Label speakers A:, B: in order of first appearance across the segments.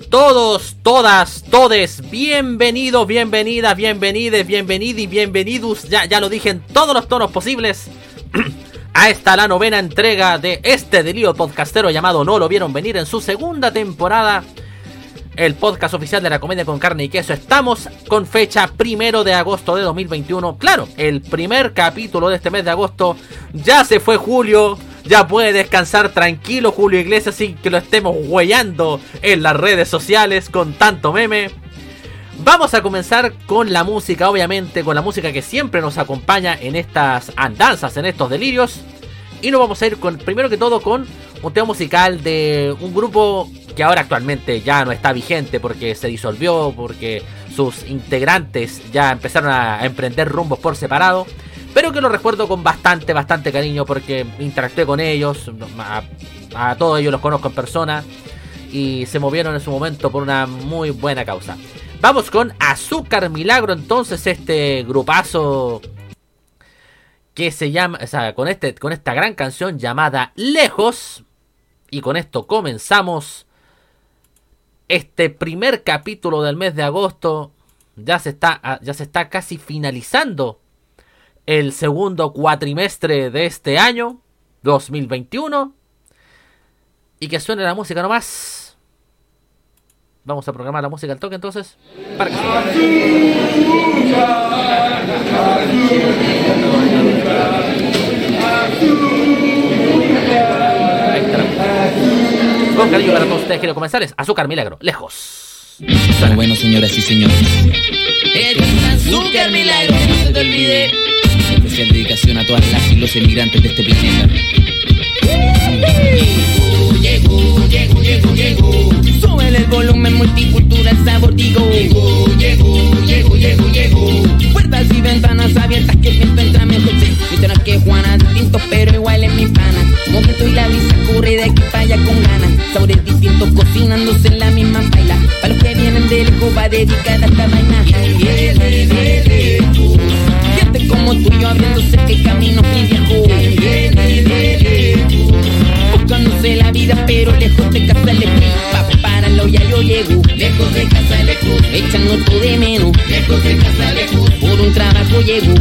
A: Todos, todas, todes, bienvenidos, bienvenidas, bienvenides, bienvenid y bienvenidos, ya, ya lo dije en todos los tonos posibles, a esta la novena entrega de este delío podcastero llamado No lo vieron venir en su segunda temporada, el podcast oficial de la comedia con carne y queso. Estamos con fecha primero de agosto de 2021. Claro, el primer capítulo de este mes de agosto, ya se fue julio, ya puede descansar tranquilo Julio Iglesias sin que lo estemos huellando en las redes sociales con tanto meme. Vamos a comenzar con la música, obviamente, con la música que siempre nos acompaña en estas andanzas, en estos delirios. Y nos vamos a ir con, primero que todo, con un tema musical de un grupo que ahora actualmente ya no está vigente porque se disolvió, porque sus integrantes ya empezaron a emprender rumbos por separado pero que lo recuerdo con bastante, bastante cariño porque interactué con ellos, a, todos ellos los conozco en persona y se movieron en su momento por una muy buena causa. Vamos con Azúcar Milagro, entonces este grupazo que se llama, o sea, con, este, con esta gran canción llamada Lejos. Y con esto comenzamos este primer capítulo del mes de agosto. Ya se está, ya se está casi finalizando el segundo cuatrimestre de este año, 2021. Y que suene la música nomás. Vamos a programar la música al toque entonces. Para que Con cariño para todos ustedes quiero comenzar es Azúcar Milagro, lejos.
B: Bueno, bueno, señoras y señores. Es azúcar milagro, no se te olvide. Especial dedicación a todas las y los emigrantes de este planeta. Llegó, llegó, llegó, llegó. Súbele el volumen multicultural sabor digo. Llegó, llegó, llegó, llegó, llegó. Puertas y ventanas abiertas que el viento entra mejor. Mientras que Juana distintos pero igual en mi pana. Momento y la visa corre de aquí para allá con ganas. Sabores distintos cocinándose en la misma baila. Para los que vienen de lejos va dedicada a De menos. Por un trabajo llego.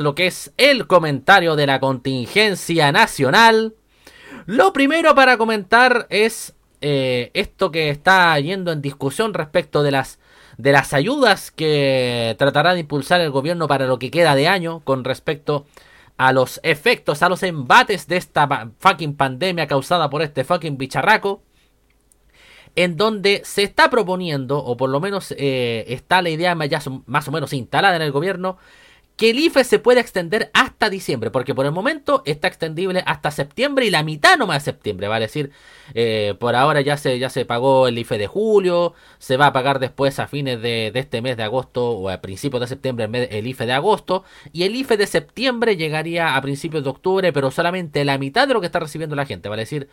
A: Lo que es el comentario de la contingencia nacional. Lo primero para comentar es eh, esto que está yendo en discusión respecto de las de las ayudas que tratará de impulsar el gobierno para lo que queda de año con respecto a los efectos, a los embates de esta fucking pandemia causada por este fucking bicharraco en donde se está proponiendo, o por lo menos eh, está la idea más o menos instalada en el gobierno, que el IFE se puede extender hasta diciembre, porque por el momento está extendible hasta septiembre y la mitad nomás de septiembre, vale decir, eh, por ahora ya se, ya se pagó el IFE de julio, se va a pagar después a fines de, este mes de agosto o a principios de septiembre el IFE de agosto, y el IFE de septiembre llegaría a principios de octubre, pero solamente la mitad de lo que está recibiendo la gente, vale decir,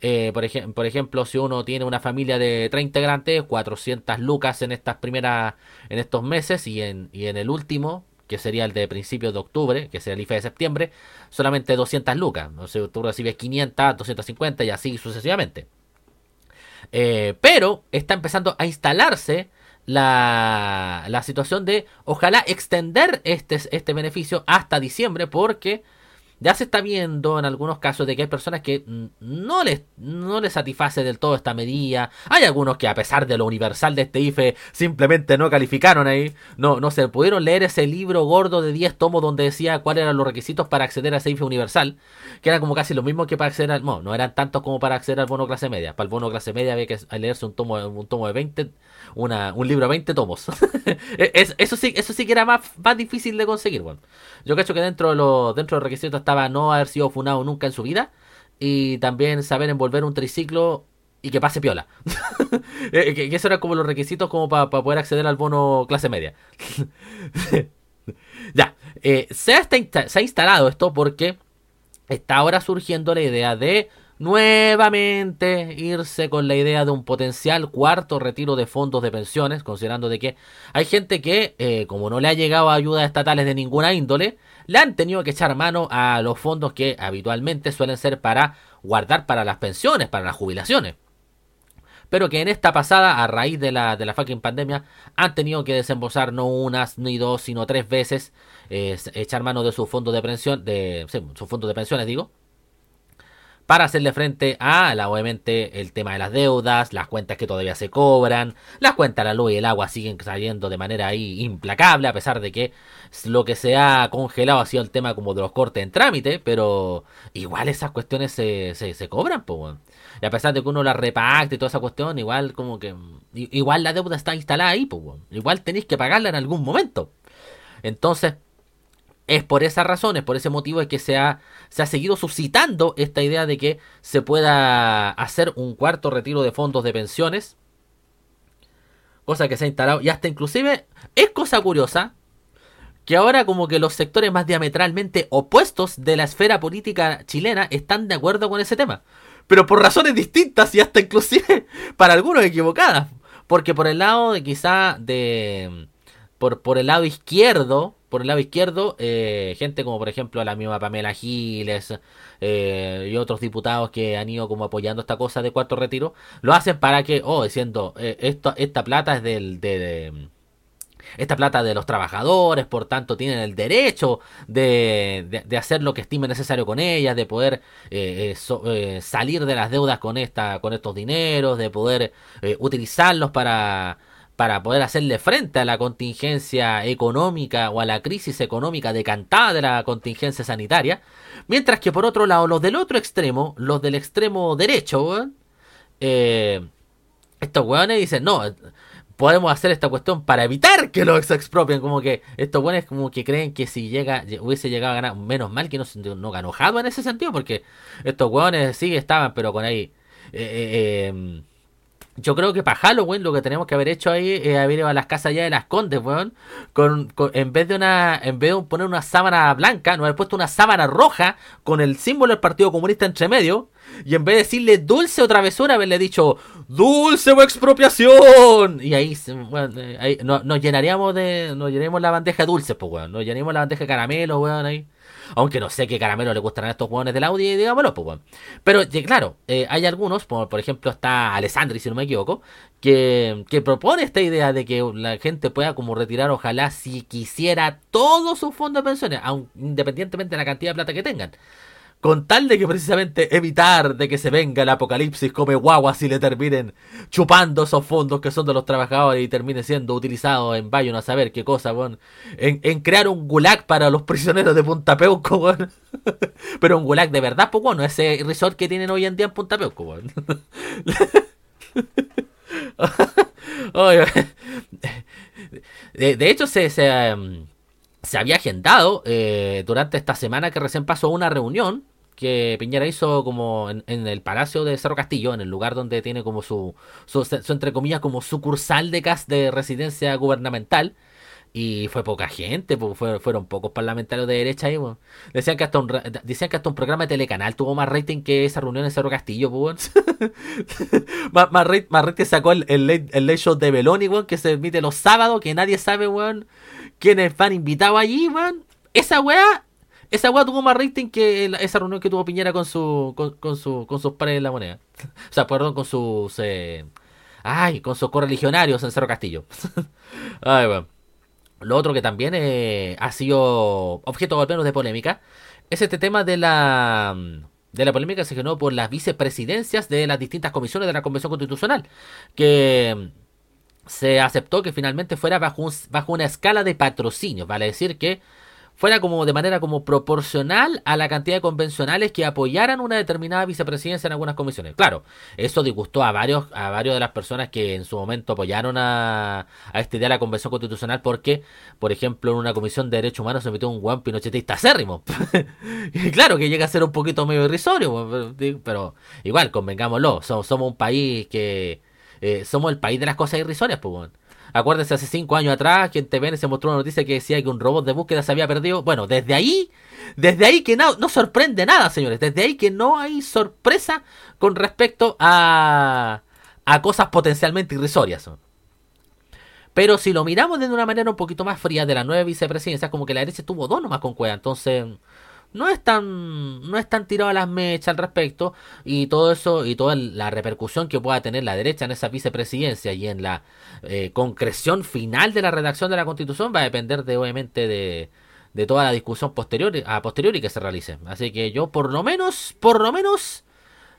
A: eh, por, por, ejemplo, si uno tiene una familia de 30 integrantes, 400 lucas en estas primeras, en estos meses y en, y en el último, que sería el de principios de octubre, que sería el IFE de septiembre, solamente 200 lucas. O sea, tú recibes 500, 250 y así sucesivamente. Eh, pero está empezando a instalarse la, la situación de ojalá extender este, este beneficio hasta diciembre porque ya se está viendo en algunos casos de que hay personas que no les, no les satisface del todo esta medida. Hay algunos que a pesar de lo universal de este IFE simplemente no calificaron ahí. No, no se pudieron leer ese libro gordo de 10 tomos donde decía cuáles eran los requisitos para acceder a ese IFE universal. Que era como casi lo mismo que para acceder al... No, no eran tantos como para acceder al bono clase media. Para el bono clase media había que leerse un tomo, un tomo de 20, una, un libro de 20 tomos. eso, sí, eso sí que era más, más difícil de conseguir. Bueno, yo creo que dentro de los, dentro de los requisitos estaba no haber sido funado nunca en su vida y también saber envolver un triciclo y que pase piola. Eh, que, eso era como los requisitos como para poder acceder al bono clase media. ya, eh, se ha instalado esto porque está ahora surgiendo la idea de nuevamente irse con la idea de un potencial cuarto retiro de fondos de pensiones, considerando de que hay gente que, eh, como no le ha llegado ayudas estatales de ninguna índole, le han tenido que echar mano a los fondos que habitualmente suelen ser para guardar para las pensiones, para las jubilaciones. Pero que en esta pasada, a raíz de la, de la fucking pandemia, han tenido que desembolsar no unas ni dos, sino tres veces, eh, echar mano de su fondo de pensión, de su fondo de pensiones, digo, para hacerle frente a, la, obviamente, el tema de las deudas, las cuentas que todavía se cobran, las cuentas de la luz y el agua siguen saliendo de manera ahí implacable, a pesar de que lo que se ha congelado ha sido el tema como de los cortes en trámite, pero igual esas cuestiones se, se, cobran, pues. Y a pesar de que uno las repacte y toda esa cuestión, igual como que... Igual la deuda está instalada ahí, pues. Igual tenéis que pagarla en algún momento. Entonces, es por esas razones, por ese motivo es que se ha, se ha seguido suscitando esta idea de que se pueda hacer un cuarto retiro de fondos de pensiones. Cosa que se ha instalado y hasta inclusive es cosa curiosa que ahora como que los sectores más diametralmente opuestos de la esfera política chilena están de acuerdo con ese tema. Pero por razones distintas y hasta inclusive para algunos equivocadas. Porque por el lado de quizá de... Por, por el lado izquierdo por el lado izquierdo, eh, gente como por ejemplo la misma Pamela Giles eh, y otros diputados que han ido como apoyando esta cosa de cuarto retiro, lo hacen para que, oh, diciendo, eh, esto, esta plata es del, de, esta plata de los trabajadores, por tanto tienen el derecho de, de, hacer lo que estimen necesario con ellas, de poder salir de las deudas con, esta, con estos dineros, de poder utilizarlos para para poder hacerle frente a la contingencia económica o a la crisis económica decantada de la contingencia sanitaria, mientras que por otro lado los del otro extremo, los del extremo derecho, eh, estos weones dicen, no, podemos hacer esta cuestión para evitar que los expropien, como que estos weones como que creen que si llega hubiese llegado a ganar, menos mal que no, no ganó en ese sentido, porque estos weones sí estaban, pero con ahí... Eh, eh, yo creo que para Halloween lo que tenemos que haber hecho ahí es haber ido a las casas ya de las condes, weón. Con, en vez de una, en vez de poner una sábana blanca, no haber puesto una sábana roja con el símbolo del Partido Comunista entre medio. Y en vez de decirle dulce o travesura, haberle dicho dulce o expropiación. Y ahí, bueno, ahí nos llenaríamos de, nos llenaríamos la bandeja dulce, pues weón. Nos llenaríamos la bandeja de caramelo, weón, ahí. Aunque no sé qué caramelo le gustarán a estos hueones del Audi, digámoslo, pues, weón. Pero, claro, eh, hay algunos, por, ejemplo, está Alessandri, si no me equivoco, que, que propone esta idea de que la gente pueda como retirar, ojalá, si quisiera, todos sus fondos de pensiones, aun, independientemente de la cantidad de plata que tengan con tal de que precisamente evitar de que se venga el apocalipsis come guaguas y le terminen chupando esos fondos que son de los trabajadores y termine siendo utilizado en Bayon a saber qué cosa, bueno, en, crear un gulag para los prisioneros de Punta Peuco, pero un gulag de verdad, pues bueno, ese resort que tienen hoy en día en Punta Peuco, de, hecho se, um, se había agendado eh, durante esta semana que recién pasó una reunión que Piñera hizo como en, el Palacio de Cerro Castillo, en el lugar donde tiene como su, su, entre comillas, como sucursal de, cas de residencia gubernamental. Y fue poca gente, pues, fueron pocos parlamentarios de derecha ahí. Decían, que hasta un, decían que hasta un programa de telecanal tuvo más rating que esa reunión en Cerro Castillo. Pues, más, más, rating sacó el, el, late, show de Beloni, que se emite los sábados, que nadie sabe, weón quienes van invitados allí, man. Esa weá, esa weá tuvo más rating que esa reunión que tuvo Piñera con su, con, su, con sus pares de la moneda. o sea, perdón, con sus, eh, ay, con sus correligionarios en Cerro Castillo. ay, bueno. Lo otro que también eh, ha sido objeto al menos de polémica es este tema de la de la polémica que se generó por las vicepresidencias de las distintas comisiones de la Convención Constitucional que se aceptó que finalmente fuera bajo, bajo una escala de patrocinio, vale decir que fuera como de manera como proporcional a la cantidad de convencionales que apoyaran una determinada vicepresidencia en algunas comisiones. Claro, eso disgustó a varios, a varios de las personas que en su momento apoyaron a, a esta de la convención constitucional porque, por ejemplo, en una comisión de derechos humanos se metió un guan pinochetista acérrimo. y claro que llega a ser un poquito medio irrisorio, pero igual, convengámoslo, somos, somos un país que eh, somos el país de las cosas irrisorias, pues, bueno. Acuérdense hace cinco años atrás que en TVN se mostró una noticia que decía que un robot de búsqueda se había perdido. Bueno, desde ahí, desde ahí que no, no sorprende nada, señores. Desde ahí que no hay sorpresa con respecto a, a cosas potencialmente irrisorias. Pero si lo miramos de una manera un poquito más fría de la nueva vicepresidencia, como que la derecha tuvo dos nomás con cueva. Entonces, no es tan no es tan tirado a las mechas al respecto y todo eso y toda la repercusión que pueda tener la derecha en esa vicepresidencia y en la eh, concreción final de la redacción de la constitución va a depender de obviamente de, de toda la discusión posterior a posteriori que se realice. Así que yo por lo menos por lo menos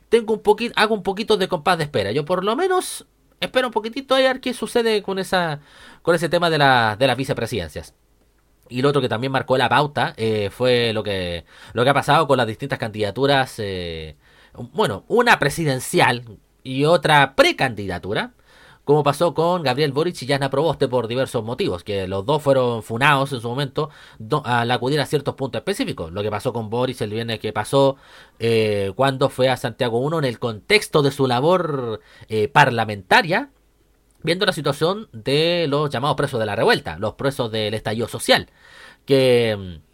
A: tengo un poquito hago un poquito de compás de espera. Yo por lo menos espero un poquitito a ver qué sucede con esa con ese tema de, la, de las vicepresidencias y lo otro que también marcó la pauta eh, fue lo que, lo que ha pasado con las distintas candidaturas. Eh, bueno, una presidencial y otra precandidatura. Como pasó con Gabriel Boric y Yana Proboste por diversos motivos, que los dos fueron funados en su momento al acudir a ciertos puntos específicos. Lo que pasó con Boric el viernes que pasó eh, cuando fue a Santiago 1 en el contexto de su labor parlamentaria, viendo la situación de los llamados presos de la revuelta, los presos del estallido social, que mm,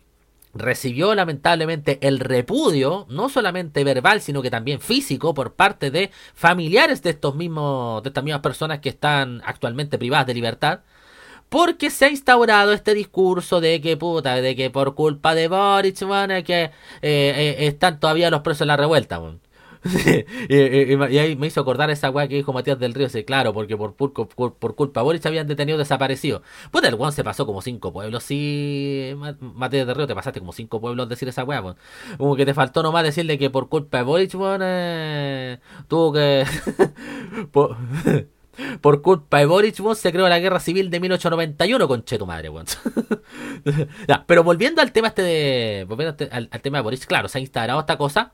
A: recibió lamentablemente el repudio, no solamente verbal, sino que también físico, por parte de familiares de estos mismos, de estas mismas personas que están actualmente privadas de libertad. Porque se ha instaurado este discurso de que puta, de que por culpa de Boric, bueno, que eh, eh, están todavía los presos de la revuelta. y, ahí me hizo acordar esa weá que dijo Matías del Río. Sí, claro, porque por, por, por, culpa de Boris habían detenido desaparecido. Pues el weón se pasó como cinco pueblos. Sí, Matías del Río, te pasaste como cinco pueblos decir esa weá. Como que te faltó nomás decirle que por culpa de Boris, weón, eh, tuvo que. por, culpa de Boris, se creó la guerra civil de 1891, con tu madre, weón. pero volviendo al tema este de. Volviendo al, al, tema de Boris, claro, se ha instaurado esta cosa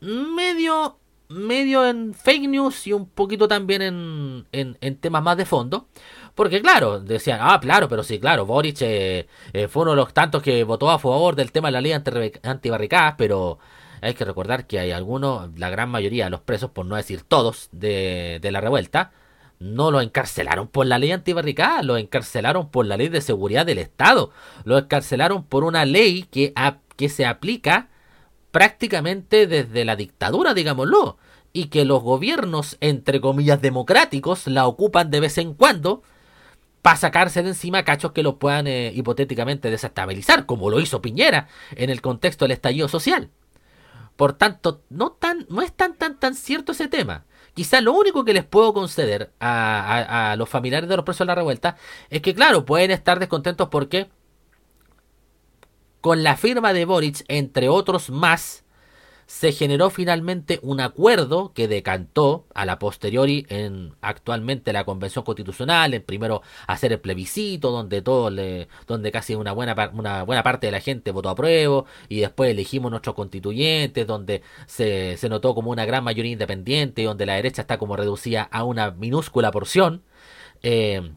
A: medio, medio en fake news y un poquito también en, en, temas más de fondo. Porque claro, decían, ah, claro, pero sí, claro, Boric eh, eh, fue uno de los tantos que votó a favor del tema de la ley antibarricadas, pero hay que recordar que hay algunos, la gran mayoría de los presos, por no decir todos, de, de la revuelta, no lo encarcelaron por la ley antibarricada, lo encarcelaron por la ley de seguridad del Estado, lo encarcelaron por una ley que, que se aplica prácticamente desde la dictadura, digámoslo, y que los gobiernos, entre comillas, democráticos, la ocupan de vez en cuando, para sacarse de encima cachos que lo puedan eh, hipotéticamente desestabilizar, como lo hizo Piñera en el contexto del estallido social. Por tanto, no, tan, no es tan, tan, tan cierto ese tema. Quizá lo único que les puedo conceder a, a los familiares de los presos de la revuelta es que, claro, pueden estar descontentos porque con la firma de Boric, entre otros más, se generó finalmente un acuerdo que decantó a la posteriori en actualmente la convención constitucional, en primero hacer el plebiscito donde todo le, donde casi una buena una buena parte de la gente votó a prueba y después elegimos nuestros constituyentes donde se, se notó como una gran mayoría independiente donde la derecha está como reducida a una minúscula porción. Eh,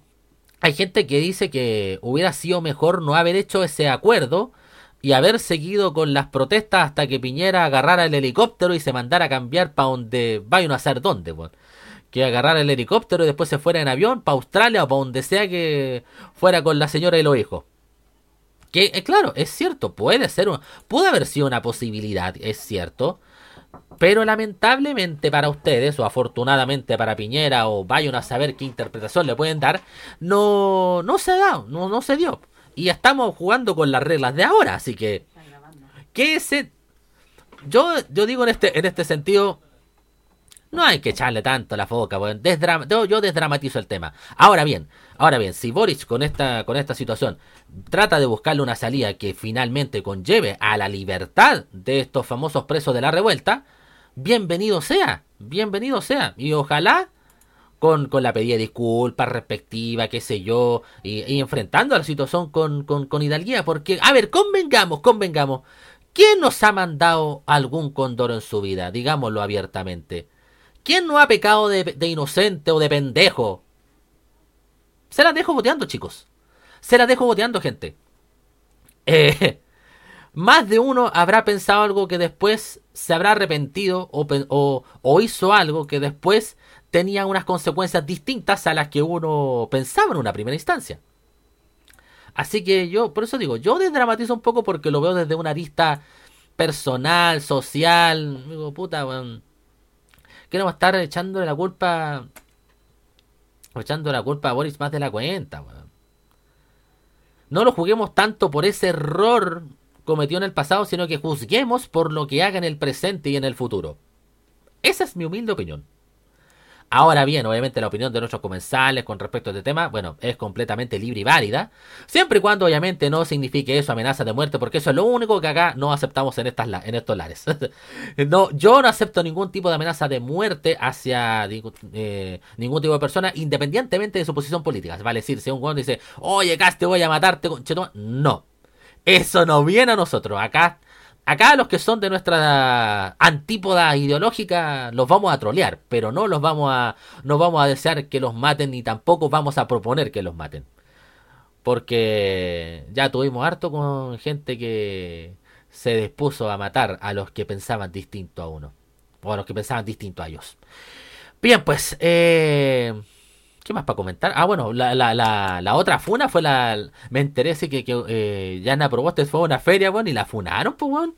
A: hay gente que dice que hubiera sido mejor no haber hecho ese acuerdo y haber seguido con las protestas hasta que Piñera agarrara el helicóptero y se mandara a cambiar para donde vaya a saber dónde, Que agarrara el helicóptero y después se fuera en avión para Australia o para donde sea que fuera con la señora y los hijos. Que, eh, claro, es cierto, puede ser, puede haber sido una posibilidad, es cierto. Pero lamentablemente para ustedes, o afortunadamente para Piñera, o vayan a saber qué interpretación le pueden dar, no, no se da, no, no se dio. Y estamos jugando con las reglas de ahora, así que... ¿Qué ese Yo, yo digo en este, en este sentido, no hay que echarle tanto la foca, yo, desdramatizo el tema. Ahora bien, ahora bien, si Boris con esta, con esta situación trata de buscarle una salida que finalmente conlleve a la libertad de estos famosos presos de la revuelta, bienvenido sea, bienvenido sea. Y ojalá con, con la pedida de disculpas respectiva, qué sé yo, y, enfrentando a la situación con, con, con hidalguía, porque, a ver, convengamos, convengamos, ¿quién nos ha mandado algún condoro en su vida? Digámoslo abiertamente. ¿Quién no ha pecado de, de inocente o de pendejo? Se la dejo boteando, chicos. Se la dejo boteando, gente. Eh, más de uno habrá pensado algo que después se habrá arrepentido o, o, o hizo algo que después tenía unas consecuencias distintas a las que uno pensaba en una primera instancia. Así que yo, por eso digo, yo desdramatizo un poco porque lo veo desde una arista personal, social. Digo, puta, weón. Queremos estar echándole la culpa. Echando la culpa a Boris más de la cuenta. No lo juguemos tanto por ese error cometido en el pasado, sino que juzguemos por lo que haga en el presente y en el futuro. Esa es mi humilde opinión. Ahora bien, obviamente la opinión de nuestros comensales con respecto a este tema, bueno, es completamente libre y válida, siempre y cuando obviamente no signifique eso amenaza de muerte, porque eso es lo único que acá no aceptamos en, estas, en estos lares. no, yo no acepto ningún tipo de amenaza de muerte hacia eh, ningún tipo de persona, independientemente de su posición política. Vale decir, si un guano dice, oye, Cas, te voy a matarte, no. Eso no viene a nosotros. Acá Acá los que son de nuestra antípoda ideológica los vamos a trolear, pero no los vamos a no vamos a desear que los maten ni tampoco vamos a proponer que los maten. Porque ya tuvimos harto con gente que se dispuso a matar a los que pensaban distinto a uno. O a los que pensaban distinto a ellos. Bien, pues, eh, ¿qué más para comentar? Ah, bueno, la, la, la, la otra funa fue la... Me enteré que, que eh, Yana Proboste fue a una feria, bueno, y la funaron, pues, bueno.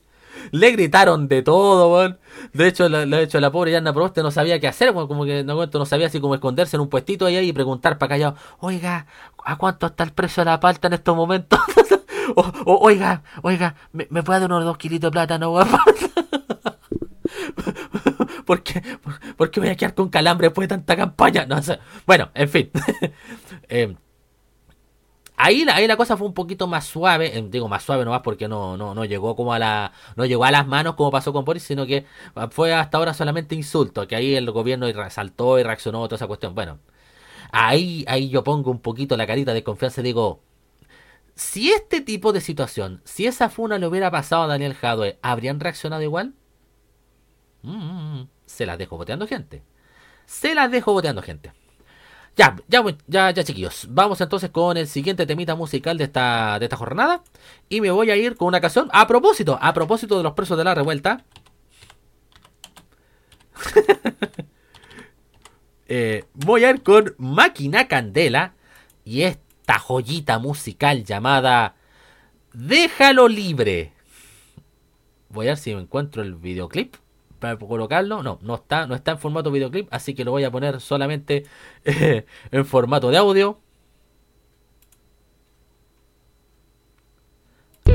A: Le gritaron de todo, weón. De hecho, la, de hecho, la pobre Yana Proboste no sabía qué hacer, como que no, no sabía así como esconderse en un puestito ahí y preguntar para callado, oiga, ¿a cuánto está el precio de la palta en estos momentos? oiga, oiga, ¿me, ¿me, puede dar unos dos kilitos de plátano, weón? ¿Por qué? ¿Por qué voy a quedar con calambre después de tanta campaña? No sé. Bueno, en fin. eh, Ahí la, ahí la cosa fue un poquito más suave, eh, digo más suave nomás porque no, no, no llegó como a la, no llegó a las manos como pasó con Boris, sino que fue hasta ahora solamente insulto, que ahí el gobierno resaltó y reaccionó a toda esa cuestión. Bueno, ahí, ahí yo pongo un poquito la carita de confianza y digo, si este tipo de situación, si esa funa le hubiera pasado a Daniel Jadwe, ¿habrían reaccionado igual? Mm, mm, mm. Se las dejo boteando gente. Se las dejo boteando gente. Ya, ya, ya, ya, chiquillos. Vamos entonces con el siguiente temita musical de esta, de esta jornada. Y me voy a ir con una canción. A propósito, a propósito de los presos de la revuelta. Eh, voy a ir con Máquina Candela. Y esta joyita musical llamada Déjalo libre. Voy a ver si me encuentro el videoclip para colocarlo. No, no está, no está en formato videoclip, así que lo voy a poner solamente eh, en formato de audio.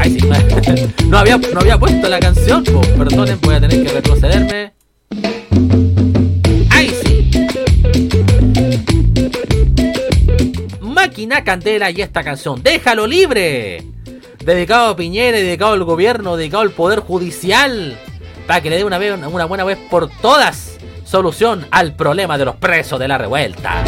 A: Ay, sí. no, había, no había puesto la canción, perdonen, voy a tener que retrocederme. ¡Ay, sí! Máquina Candela y esta canción, ¡Déjalo libre! Dedicado a Piñera, dedicado al gobierno, dedicado al poder judicial para que le dé una, vez, una buena vez por todas solución al problema de los presos de la revuelta.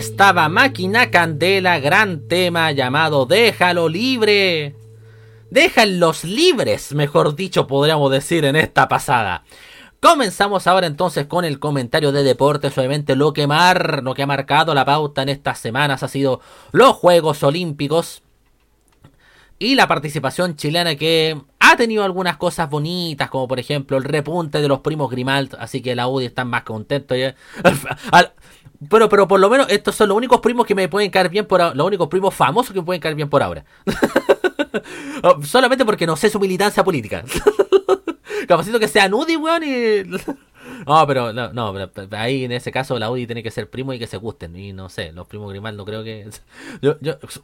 A: Estaba Máquina Candela, gran tema llamado Déjalo libre. Déjalos libres, mejor dicho, podríamos decir en esta pasada. Comenzamos ahora entonces con el comentario de deportes. Obviamente lo que, mar, lo que ha marcado la pauta en estas semanas ha sido los Juegos Olímpicos y la participación chilena que ha tenido algunas cosas bonitas, como por ejemplo el repunte de los primos Grimald, así que la UDI está más contento. Pero, pero por lo menos estos son los únicos primos que me pueden caer bien por ahora. Los únicos primos famosos que me pueden caer bien por ahora. Oh, solamente porque no sé su militancia política. Capacito que sea UDI, weón, y... No, pero no, no, ahí en ese caso la UDI tiene que ser primo y que se gusten. Y no sé, los primos Grimal no creo que. Yo,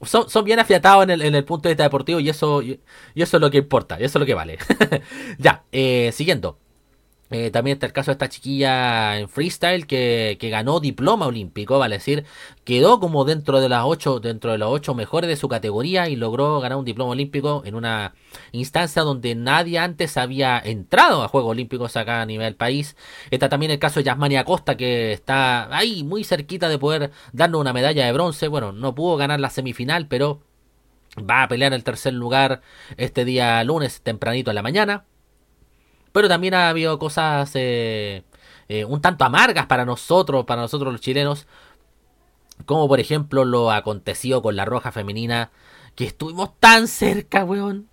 A: son, son, bien afiatados en el, en el, punto de vista deportivo y eso, y, eso es lo que importa, y eso es lo que vale. ya, eh, siguiendo. Eh, también está el caso de esta chiquilla en freestyle que, ganó diploma olímpico, vale decir, quedó como dentro de las ocho, dentro de los ocho mejores de su categoría y logró ganar un diploma olímpico en una instancia donde nadie antes había entrado a Juegos Olímpicos acá a nivel país. Está también el caso de Yasmania Costa que está ahí muy cerquita de poder darnos una medalla de bronce. Bueno, no pudo ganar la semifinal, pero va a pelear el tercer lugar este día lunes tempranito en la mañana. Pero también ha habido cosas eh, eh, un tanto amargas para nosotros, para nosotros los chilenos. Como por ejemplo lo acontecido con la Roja Femenina. Que estuvimos tan cerca, weón.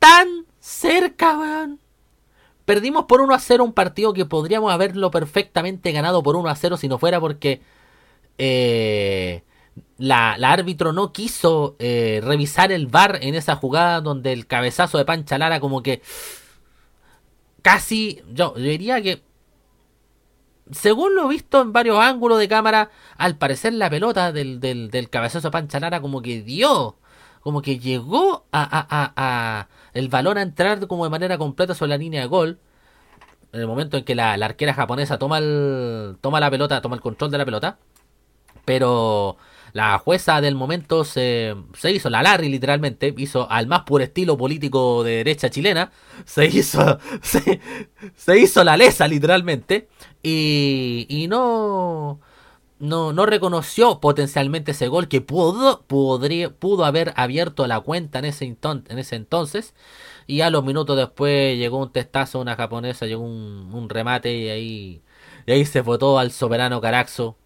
A: Tan cerca, weón. Perdimos por 1 a 0 un partido que podríamos haberlo perfectamente ganado por 1 a 0 si no fuera porque... Eh, la, la árbitro no quiso eh, revisar el bar en esa jugada donde el cabezazo de Pancha Lara como que casi, yo, diría que según lo visto en varios ángulos de cámara, al parecer la pelota del, del, del cabezazo de Pancha Lara como que dio, como que llegó a, a, a, a, el balón a entrar como de manera completa sobre la línea de gol. En el momento en que la, la arquera japonesa toma el, toma la pelota, toma el control de la pelota. Pero la jueza del momento se, se hizo la Larry literalmente, hizo al más puro estilo político de derecha chilena, se hizo, se, hizo la lesa literalmente y, y no, no, no reconoció potencialmente ese gol que pudo, podría, pudo haber abierto la cuenta en ese, en ese entonces. Y a los minutos después llegó un testazo, una japonesa, llegó un, un remate y ahí, y ahí se votó al soberano Caraxo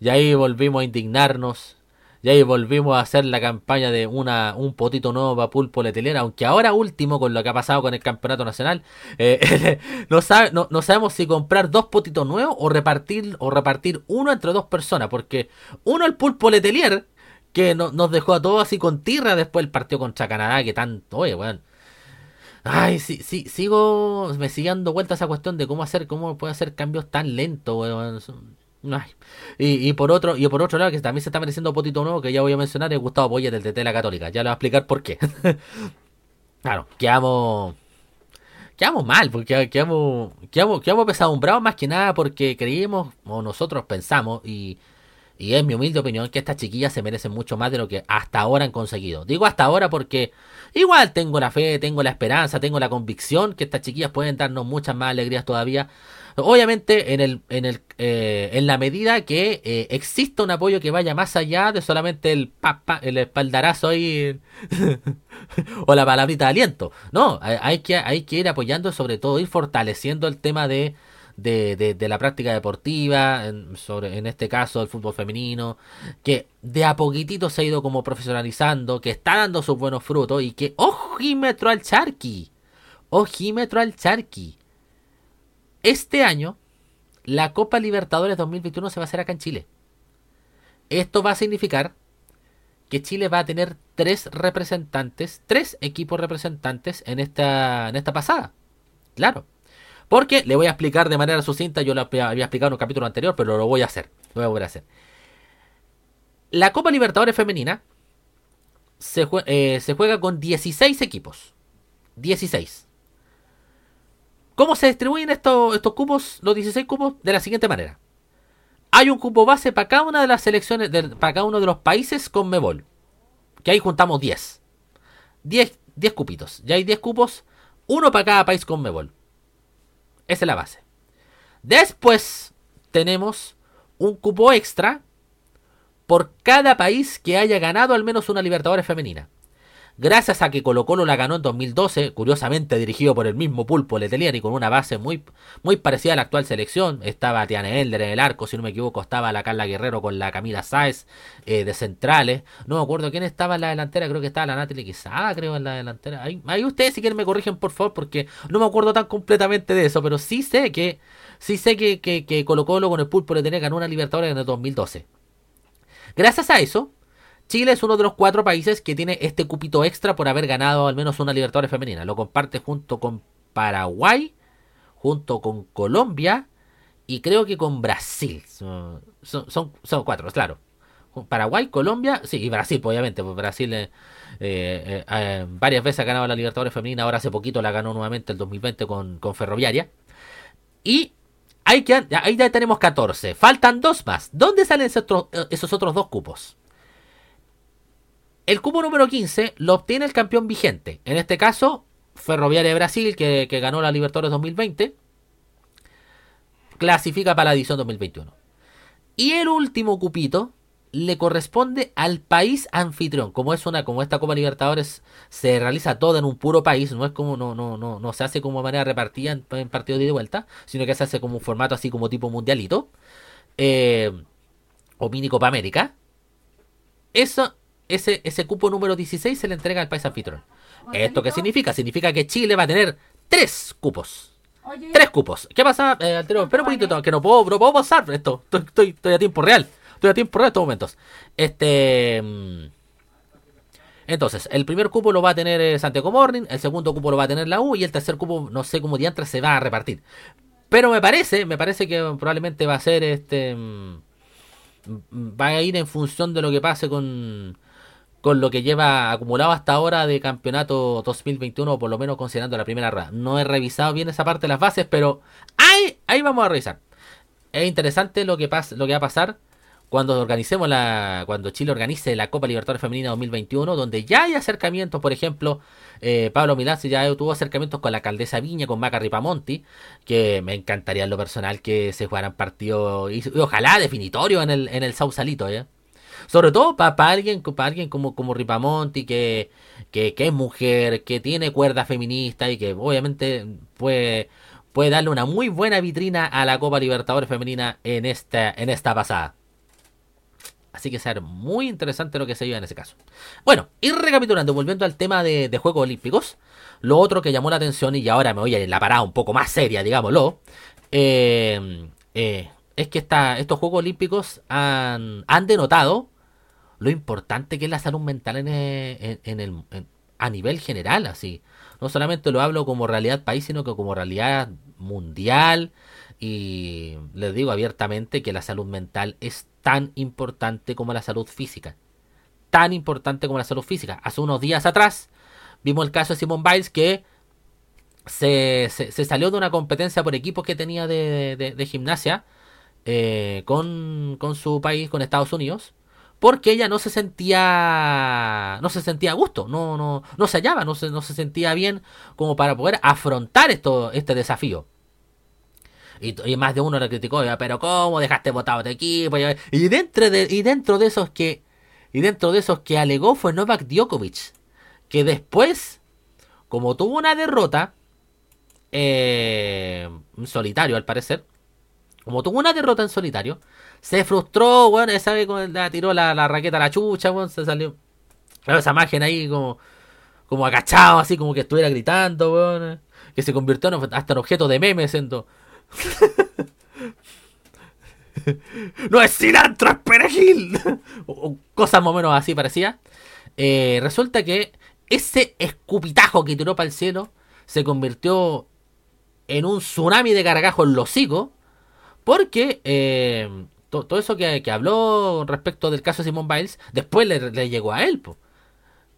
A: y ahí volvimos a indignarnos. Y ahí volvimos a hacer la campaña de una, un potito nuevo para Pulpo Letelera. Aunque ahora último, con lo que ha pasado con el campeonato nacional, eh, no, sabe, no, no, sabemos si comprar dos potitos nuevos o repartir, o repartir uno entre dos personas. Porque uno el Pulpo Letelier, que no, nos dejó a todos así con tierra después del partido contra Canadá, que tanto, oye, weón. Ay, sí, sí, sigo, me sigue dando vuelta esa cuestión de cómo hacer, cómo puede hacer cambios tan lentos, weón. Y, y, por otro y por otro lado que también se está mereciendo potito nuevo que ya voy a mencionar es Gustavo Poyet del TT la Católica ya le voy a explicar por qué claro quedamos quedamos mal porque quedamos quedamos, quedamos pesadumbrados más que nada porque creímos o nosotros pensamos y y es mi humilde opinión que estas chiquillas se merecen mucho más de lo que hasta ahora han conseguido. Digo hasta ahora porque igual tengo la fe, tengo la esperanza, tengo la convicción que estas chiquillas pueden darnos muchas más alegrías todavía. Obviamente en el, en el, eh, en la medida que eh, exista un apoyo que vaya más allá de solamente el papa, el espaldarazo ahí o la palabrita de aliento. No, hay que, hay que ir apoyando, sobre todo ir fortaleciendo el tema de de, de, de, la práctica deportiva, en, sobre, en este caso el fútbol femenino, que de a poquitito se ha ido como profesionalizando, que está dando sus buenos frutos y que ojímetro al charqui, ojímetro al charqui. Este año, la Copa Libertadores 2021 se va a hacer acá en Chile. Esto va a significar que Chile va a tener tres representantes, tres equipos representantes en esta, en esta pasada. Claro. Porque le voy a explicar de manera sucinta, yo lo había explicado en un capítulo anterior, pero lo voy a hacer. Lo voy a volver a hacer. La Copa Libertadores Femenina se, eh, se juega con 16 equipos. 16. ¿Cómo se distribuyen estos, estos cupos, los 16 cupos? De la siguiente manera. Hay un cupo base para cada una de las selecciones, para cada uno de los países con Mebol. Que ahí juntamos 10. 10, 10 cupitos. Ya hay 10 cupos, uno para cada país con Mebol. Esa es la base. Después tenemos un cupo extra por cada país que haya ganado al menos una Libertadores femenina. Gracias a que Colo Colo la ganó en 2012, curiosamente dirigido por el mismo Pulpo Letelier y con una base muy, muy parecida a la actual selección. Estaba Tiane Elder en el arco, si no me equivoco, estaba la Carla Guerrero con la Camila Sáez eh, de centrales. No me acuerdo quién estaba en la delantera, creo que estaba la Natalie Quizada, creo, en la delantera. Ahí, ahí, ustedes si quieren me corrigen, por favor, porque no me acuerdo tan completamente de eso, pero sí sé que sí sé que, que, que Colo Colo con el Pulpo Letelier ganó una Libertadores en el 2012. Gracias a eso, Chile es uno de los cuatro países que tiene este cupito extra por haber ganado al menos una Libertadores femenina. Lo comparte junto con Paraguay, junto con Colombia y creo que con Brasil. Son, son, son cuatro, claro. Paraguay, Colombia, sí, y Brasil, obviamente, pues Brasil eh, eh, eh, varias veces ha ganado la Libertadores femenina, ahora hace poquito la ganó nuevamente el 2020 con, con Ferroviaria. Y ahí, ya tenemos 14, faltan dos más. ¿Dónde salen esos otros dos cupos? El cupo número 15 lo obtiene el campeón vigente. En este caso, Ferroviaria de Brasil, que, ganó la Libertadores 2020, clasifica para la edición 2021. Y el último cupito le corresponde al país anfitrión. Como es una, como esta Copa Libertadores se realiza toda en un puro país, no es como, no, no, no, no se hace como manera repartida en, en partidos de ida y vuelta, sino que se hace como un formato así como tipo mundialito. Eh, o mini Copa América. Eso ese, ese cupo número 16 se le entrega al país anfitrión. ¿Esto qué significa? Significa que Chile va a tener tres cupos. Tres cupos. ¿Qué pasa, eh, Altero? Espera un poquito, que no puedo, no puedo pasar esto. Estoy, estoy, estoy, a tiempo real. Estoy a tiempo en estos momentos. Este. mm, Entonces, el primer cupo lo va a tener eh, Santiago Morning, el segundo cupo lo va a tener la U y el tercer cupo, no sé cómo diantres se va a repartir. Pero me parece, me parece que probablemente va a ser este. mm, mm, Va a ir en función de lo que pase con. Con lo que lleva acumulado hasta ahora de campeonato 2021, por lo menos considerando la primera rueda. No he revisado bien esa parte de las bases, pero ahí, ahí vamos a revisar. Es interesante lo que, pasa, lo que va a pasar cuando organicemos la cuando Chile organice la Copa Libertadores Femenina 2021 donde ya hay acercamientos por ejemplo eh, Pablo Milán ya tuvo acercamientos con la alcaldesa Viña con Maca Ripamonti que me encantaría en lo personal que se jugaran partidos y, y ojalá definitorios en el en el Sausalito ¿eh? Sobre todo para alguien para alguien como como Ripamonti que, que que es mujer que tiene cuerda feminista y que obviamente puede puede darle una muy buena vitrina a la Copa Libertadores Femenina en esta en esta pasada Así que será muy interesante lo que se viva en ese caso. Bueno, y recapitulando, volviendo al tema de, Juegos Olímpicos, lo otro que llamó la atención, y ahora me voy a la parada un poco más seria, digámoslo, eh, eh, es que esta, estos Juegos Olímpicos han, han denotado lo importante que es la salud mental en, en el, a nivel general, así. No solamente lo hablo como realidad país, sino que como realidad mundial. Y les digo abiertamente que la salud mental es tan importante como la salud física. Tan importante como la salud física. Hace unos días atrás vimos el caso de Simone Biles que se, se- salió de una competencia por equipos que tenía de, de- de gimnasia eh, con, con su país, con Estados Unidos, porque ella no se sentía no se sentía a gusto, no, no, no se hallaba, no se, no se sentía bien como para poder afrontar esto, este desafío. Y, más de uno le criticó, "Ya, pero ¿cómo dejaste votado este equipo? Y dentro de, y dentro de esos que y dentro de esos que alegó fue Novak Djokovic, que después, como tuvo una derrota, eh, en solitario al parecer, como tuvo una derrota en solitario, se frustró, weón, esa vez la tiró la, la raqueta a la chucha, weón, se salió. Claro, esa imagen ahí como, como agachado, así como que estuviera gritando, weón. Que se convirtió en, hasta en objeto de memes, siendo. no es cilantro, es perejil. o, cosas más o menos así parecía. Eh, resulta que ese escupitajo que tiró para el cielo se convirtió en un tsunami de gargajo en los. Porque eh, to- todo eso que, que habló respecto del caso de Simone Biles, después le, le llegó a él.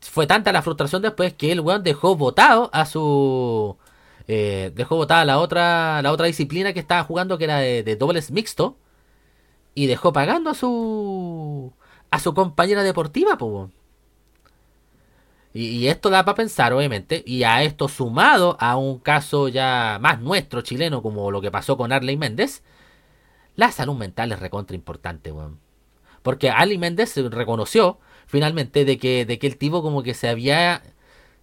A: Fue tanta la frustración después que el weón dejó votado a su. eh, dejó votada la otra, la otra disciplina que estaba jugando, que era de, dobles mixto. Y dejó pagando a su. a su compañera deportiva, po. y esto da para pensar, obviamente, y a esto sumado a un caso ya más nuestro chileno, como lo que pasó con Arley Méndez, la salud mental es recontra importante, weón. Porque Arley Méndez reconoció finalmente de que, de que el tipo como que se había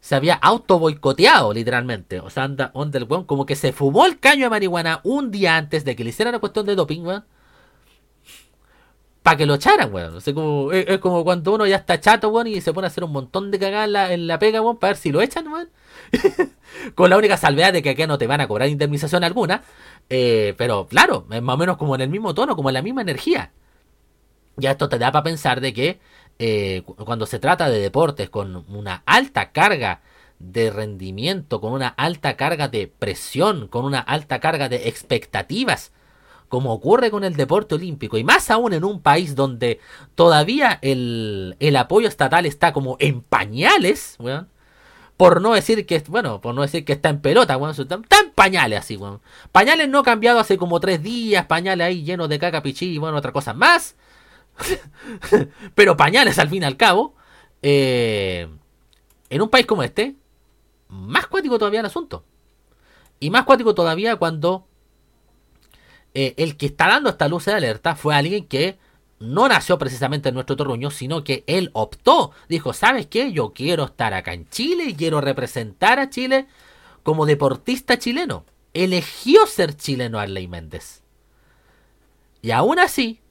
A: se había auto boicoteado literalmente. O sea, anda, onda el weón como que se fumó el caño de marihuana un día antes de que le hicieran la cuestión de doping, weón. Para que lo echaran, weón. O sea, como, es, es como cuando uno ya está chato, weón, y se pone a hacer un montón de cagadas en la, en la pega, weón, para ver si lo echan, weón. Con la única salvedad de que acá no te van a cobrar indemnización alguna. Eh, pero claro, es más o menos como en el mismo tono, como en la misma energía. Ya esto te da para pensar de que eh, cu- cuando se trata de deportes con una alta carga de rendimiento, con una alta carga de presión, con una alta carga de expectativas, como ocurre con el deporte olímpico, y más aún en un país donde todavía el, el apoyo estatal está como en pañales, weón, por no decir que, bueno, por no decir que está en pelota, weón, está, en pañales así, weón. Pañales no cambiado hace como tres días, pañales ahí llenos de caca pichí y bueno, otra cosa más. Pero pañales al fin y al cabo. eh, en un país como este, más cuático todavía el asunto. Y más cuático todavía cuando eh, el que está dando esta luz de alerta fue alguien que no nació precisamente en nuestro terruño, sino que él optó. Dijo, ¿sabes qué? Yo quiero estar acá en Chile y quiero representar a Chile como deportista chileno. Eligió ser chileno Arley Méndez. Y aún así,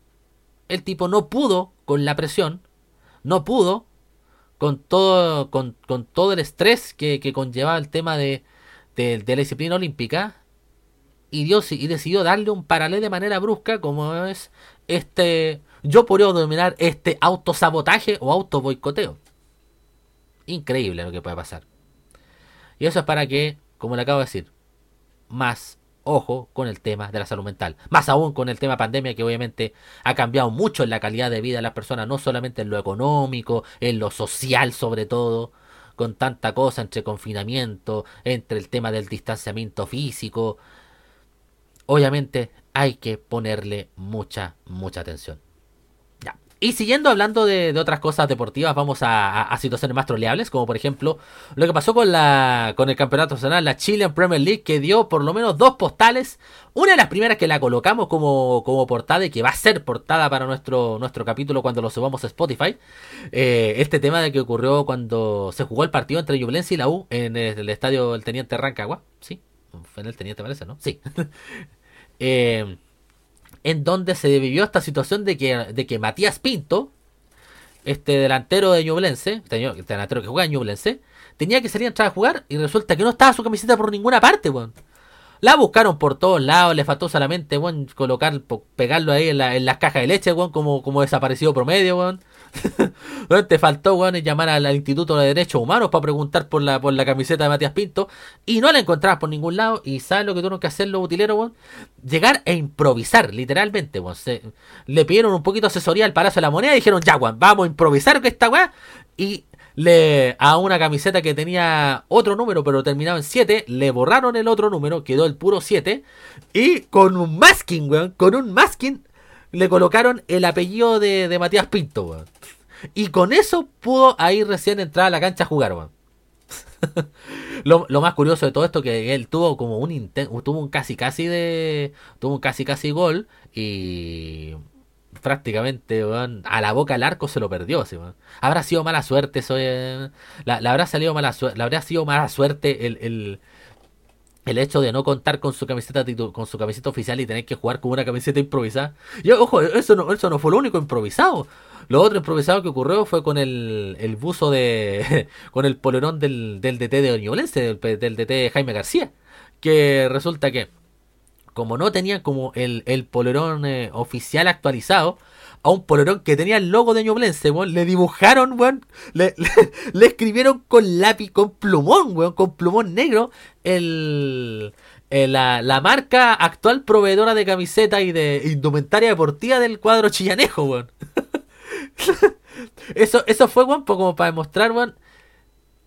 A: el tipo no pudo con la presión, no pudo con todo, con, con todo el estrés que, que conllevaba el tema de, de, de la disciplina olímpica y, dio, y decidió darle un paralelo de manera brusca como es este yo podría denominar este autosabotaje o autoboicoteo. Increíble lo que puede pasar. Y eso es para que, como le acabo de decir, más ojo con el tema de la salud mental. Más aún con el tema pandemia que obviamente ha cambiado mucho en la calidad de vida de las personas, no solamente en lo económico, en lo social sobre todo, con tanta cosa entre confinamiento, entre el tema del distanciamiento físico. Obviamente hay que ponerle mucha, mucha atención. Y siguiendo hablando de, otras cosas deportivas, vamos a, situaciones más troleables, como por ejemplo lo que pasó con la con el campeonato nacional, la Chilean Premier League, que dio por lo menos dos postales. Una de las primeras que la colocamos como, como portada y que va a ser portada para nuestro, nuestro capítulo cuando lo subamos a Spotify. Eh, este tema de que ocurrió cuando se jugó el partido entre Ñublense y la U en el, estadio del Teniente Rancagua. ¿Sí? Fue en el Teniente parece, ¿no? Sí. eh, en donde se vivió esta situación de que, de que Matías Pinto, este delantero de Ñublense, este delantero que juega en Ñublense, tenía que salir a entrar a jugar y resulta que no estaba su camiseta por ninguna parte, weón. La buscaron por todos lados, le faltó solamente, weón, colocar, pegarlo ahí en, la, en las cajas de leche, weón, como, como desaparecido promedio, weón. te faltó, weón, llamar al, Instituto de Derechos Humanos para preguntar por la, por la camiseta de Matías Pinto. Y no la encontrabas por ningún lado. Y sabes lo que tuvieron que hacer los utileros, weón. Llegar e improvisar, literalmente, weón. le pidieron un poquito de asesoría al Palacio de la Moneda y dijeron, ya, weón, vamos a improvisar con esta weá. Y le a una camiseta que tenía otro número, pero terminaba en 7, le borraron el otro número, quedó el puro 7. Y con un masking, weón, con un masking le colocaron el apellido de, Matías Pinto, weón. Y con eso pudo ahí recién entrar a la cancha a jugar, weón. lo, más curioso de todo esto que él tuvo como un intento, tuvo un casi casi de, tuvo un casi casi gol y prácticamente weón, a la boca del arco se lo perdió. ¿sí, Habrá sido mala suerte, eso, eh, la, habrá salido mala suerte, la habría sido mala suerte el, el hecho de no contar con su camiseta con su camiseta oficial y tener que jugar con una camiseta improvisada. Yo, ojo, eso no, eso no fue lo único improvisado. Lo otro improvisado que ocurrió fue con el, el buzo de. con el polerón del, del DT de Oñolense, del, del DT Jaime García. Que resulta que, como no tenían como el, el polerón eh, oficial actualizado, a un polerón que tenía el logo de Ñublense, weón. Le dibujaron, weón. Le, le, escribieron con lápiz, con plumón, weón. Con plumón negro. El, la, la, marca actual proveedora de camiseta y de indumentaria deportiva del cuadro chillanejo, weón. eso, eso fue, weón, como para demostrar, weón.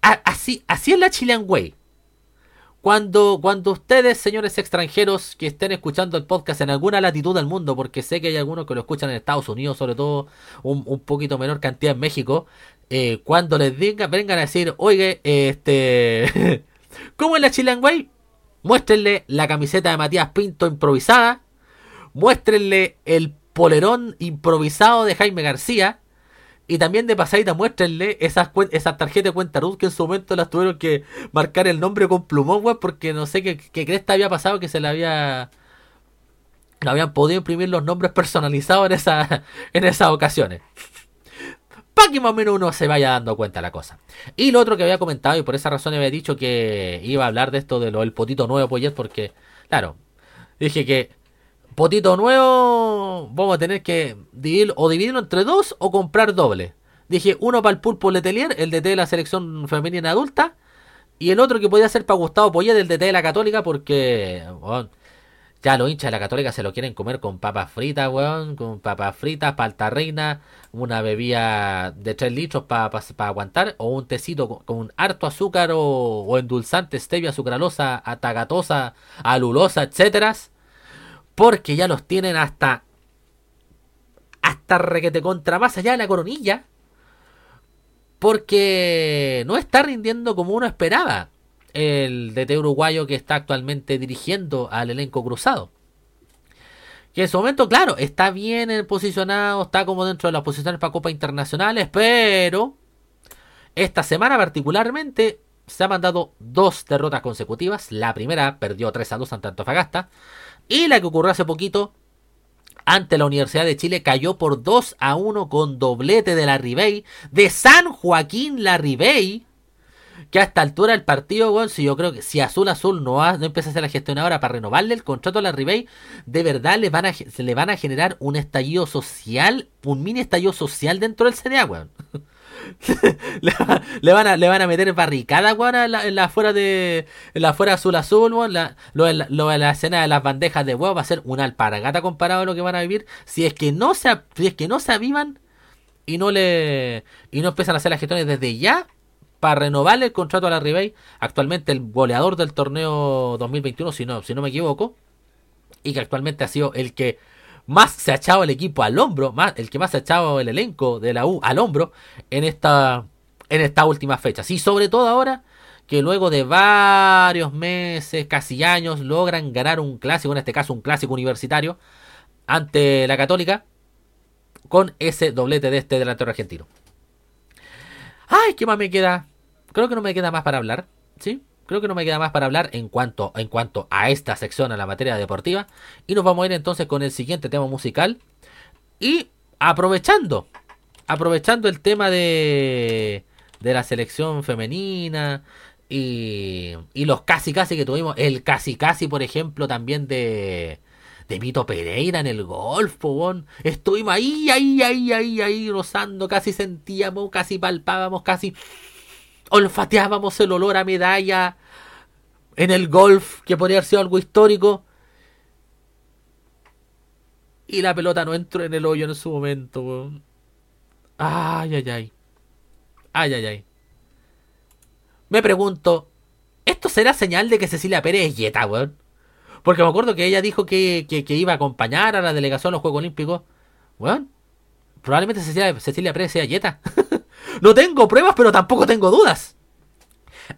A: Así, así es la Chilean Way. Cuando, cuando ustedes, señores extranjeros que estén escuchando el podcast en alguna latitud del mundo, porque sé que hay algunos que lo escuchan en Estados Unidos, sobre todo un, un poquito menor cantidad en México, eh, cuando les digan, vengan a decir, oye, este, ¿cómo es la Chilean Way? Muéstrenle la camiseta de Matías Pinto improvisada, muéstrenle el polerón improvisado de Jaime García, y también de pasadita muéstrenle esas, esas tarjetas de cuenta RUT que en su momento las tuvieron que marcar el nombre con plumón, weón, porque no sé qué, qué cresta había pasado que se le había... No habían podido imprimir los nombres personalizados en, esa, en esas ocasiones. Para que más o menos uno se vaya dando cuenta la cosa. Y lo otro que había comentado, y por esa razón había dicho que iba a hablar de esto de lo del potito nuevo, pues, porque, claro, dije que potito nuevo, vamos a tener que dividir, o dividirlo entre dos o comprar doble. Dije, uno para el Pulpo Letelier, el DT de la selección femenina adulta, y el otro que podía ser para Gustavo Poyet, el DT de la Católica, porque ya los hinchas de la Católica se lo quieren comer con papas fritas, weón, con papas fritas, palta reina, una bebida de 3 litros para aguantar, o un tecito con, harto azúcar o, o endulzante, stevia, sucralosa, atagatosa, alulosa, etcétera porque ya los tienen hasta. Hasta requete contra más allá de la coronilla. Porque no está rindiendo como uno esperaba el DT uruguayo que está actualmente dirigiendo al elenco cruzado. Que en su momento, claro, está bien posicionado, está como dentro de las posiciones para Copa Internacionales, pero esta semana particularmente se ha mandado dos derrotas consecutivas. La primera perdió 3 a 2 ante Antofagasta. Y la que ocurrió hace poquito ante la Universidad de Chile cayó por 2 a 1 con doblete de la Ribey, de San Joaquín la Ribey, que a esta altura del partido, weón, si yo creo que si Azul Azul no, ha, no empieza a ser la gestionadora para renovarle el contrato a la Ribey, de verdad le van a, le van a generar un estallido social, un mini estallido social dentro del CDA, weón. le, van a, le van a meter barricada, weón, en la, en la fuera de la fuera azul azul. La, lo, lo la escena de las bandejas de huevo va a ser una alpargata comparado a lo que van a vivir. Si es que no se, si es que no se avivan y no le y no empiezan a hacer las gestiones desde ya para renovarle el contrato a la Ribey, actualmente el goleador del torneo 2021, si no, si no me equivoco, y que actualmente ha sido el que más se ha echado el equipo al hombro, más, el que más se ha echado el elenco de la U al hombro en esta, en esta última fecha. Sí, sobre todo ahora que luego de varios meses, casi años, logran ganar un clásico, en este caso un clásico universitario, ante la Católica, con ese doblete de este delantero argentino. Ay, ¿qué más me queda? Creo que no me queda más para hablar, ¿sí? Creo que no me queda más para hablar en cuanto, en cuanto a esta sección, a la materia deportiva. Y nos vamos a ir entonces con el siguiente tema musical. Y aprovechando, aprovechando el tema de, de la selección femenina y, y los casi casi que tuvimos, el casi casi, por ejemplo, también de, de Mito Pereira en el golf, bon. Estuvimos ahí, ahí, ahí, ahí, ahí, rozando, casi sentíamos, casi palpábamos, casi olfateábamos el olor a medalla en el golf, que podría haber sido algo histórico. Y la pelota no entró en el hoyo en su momento, weón. Ay, ay, ay. Ay, ay, ay. Me pregunto, ¿esto será señal de que Cecilia Pérez es yeta, weón? Porque me acuerdo que ella dijo que, que, iba a acompañar a la delegación a los Juegos Olímpicos. Weón, probablemente Cecilia, Cecilia Pérez sea yeta. no tengo pruebas, pero tampoco tengo dudas.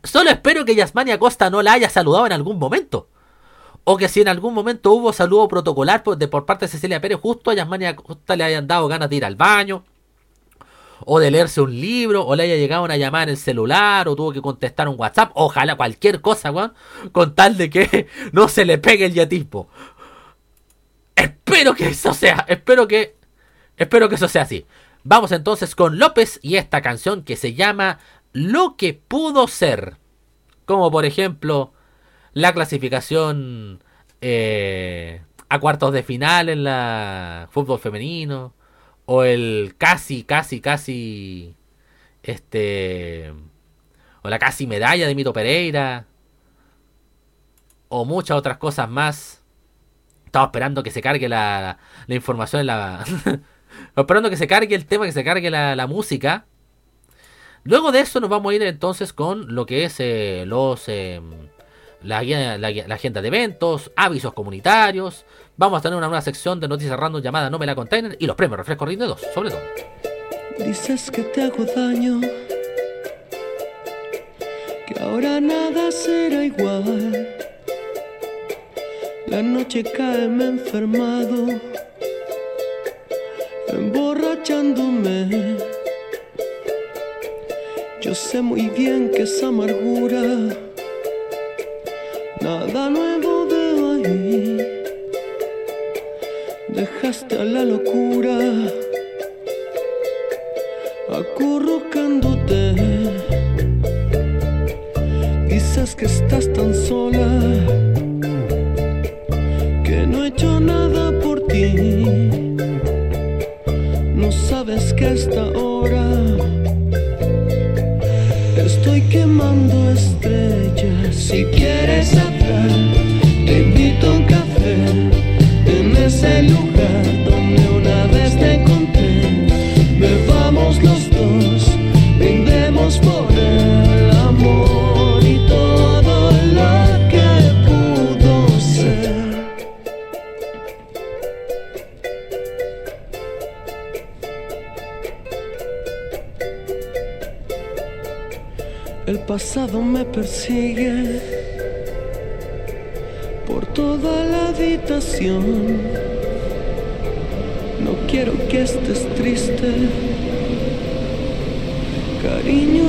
A: Solo espero que Yasmania Costa no la haya saludado en algún momento. O que si en algún momento hubo saludo protocolar por, de, por parte de Cecilia Pérez, justo a Yasmania Costa le hayan dado ganas de ir al baño. O de leerse un libro, o le haya llegado una llamada en el celular, o tuvo que contestar un WhatsApp, ojalá cualquier cosa, weón, con tal de que no se le pegue el yatismo. Espero que eso sea, espero que, espero que eso sea así. Vamos entonces con López y esta canción que se llama Lo que pudo ser. Como por ejemplo la clasificación eh, a cuartos de final en la fútbol femenino. O el casi, casi, casi. Este. O la casi medalla de Mito Pereira. O muchas otras cosas más. Estaba esperando que se cargue la, la información en la. esperando que se cargue el tema, que se cargue la, música. Luego de eso nos vamos a ir entonces con lo que es eh, los la, la, la, agenda de eventos, avisos comunitarios. Vamos a tener una nueva sección de noticias random llamada No me la container y los premios refresco rinde 2, sobre todo.
C: Dices que te hago daño, que ahora nada será igual. La noche cae, me he enfermado emborrachándome. Yo sé muy bien que esa amargura, nada nuevo veo ahí. Dejaste a la locura acurrucándote. Dices que estás tan sola que no he hecho nada por ti sabes que esta hora estoy quemando estrellas. Si quieres hablar, te invito a un café en ese lugar pasado me persigue por toda la habitación. No quiero que estés triste, cariño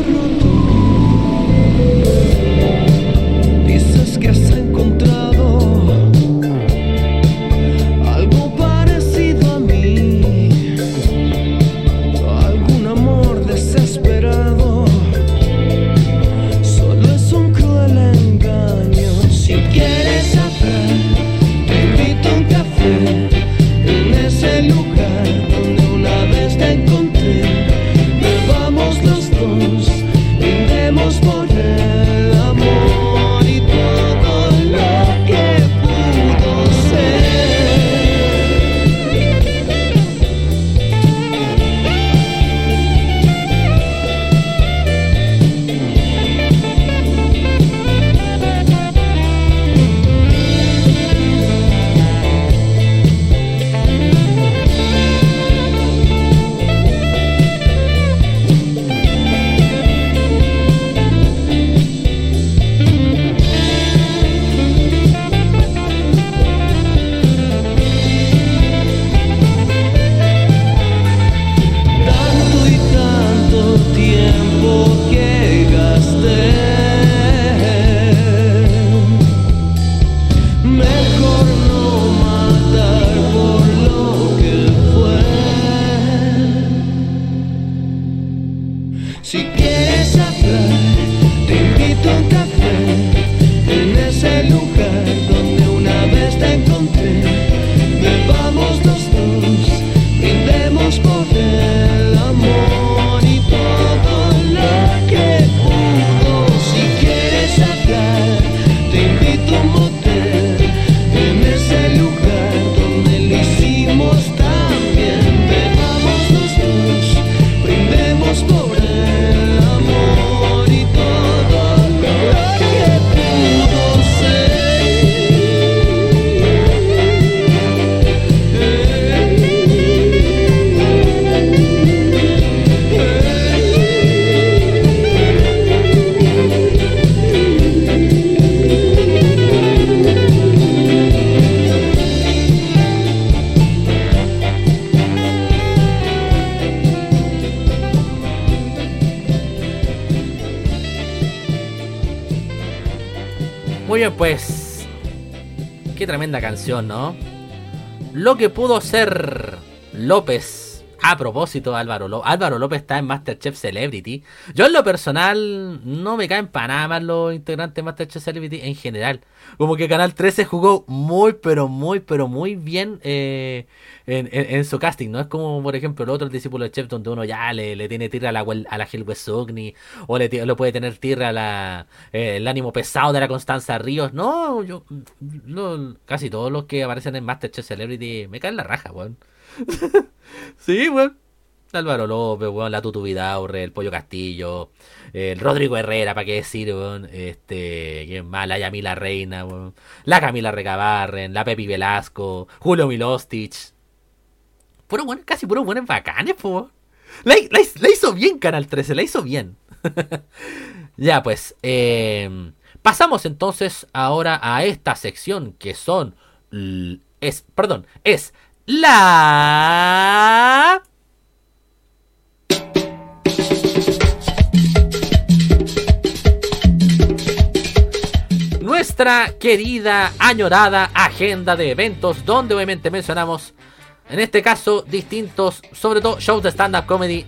A: canción, ¿no? Lo que pudo ser López. A propósito, Álvaro, Álvaro López está en Masterchef Celebrity. Yo en lo personal no me caen para nada más los integrantes de Masterchef Celebrity en general. Como que Canal 13 jugó muy, pero muy, pero muy bien eh, en, su casting, ¿no? Es como, por ejemplo, el otro discípulo de Chef donde uno ya le, tiene tierra a la, a la o le, le, puede tener tierra a la, eh, ánimo pesado de la Constanza Ríos. No, yo, casi todos los que aparecen en Masterchef Celebrity me caen la raja, weón. sí, weón. Álvaro López, weón, la Tutu Vidaurre, el Pollo Castillo, el Rodrigo Herrera, para qué decir, weón, este, quién más, la Yamila Reina, weón, la Camila Recabarren, la Pepi Velasco, Julio Milostich, Puro bueno, casi puro buenos bacanes, po. La, hizo bien Canal 13, la hizo bien. ya, pues. Em, pasamos entonces ahora a esta sección que son. Es, perdón, es la. Nuestra querida, añorada agenda de eventos, donde obviamente mencionamos en este caso, distintos, sobre todo shows de stand-up comedy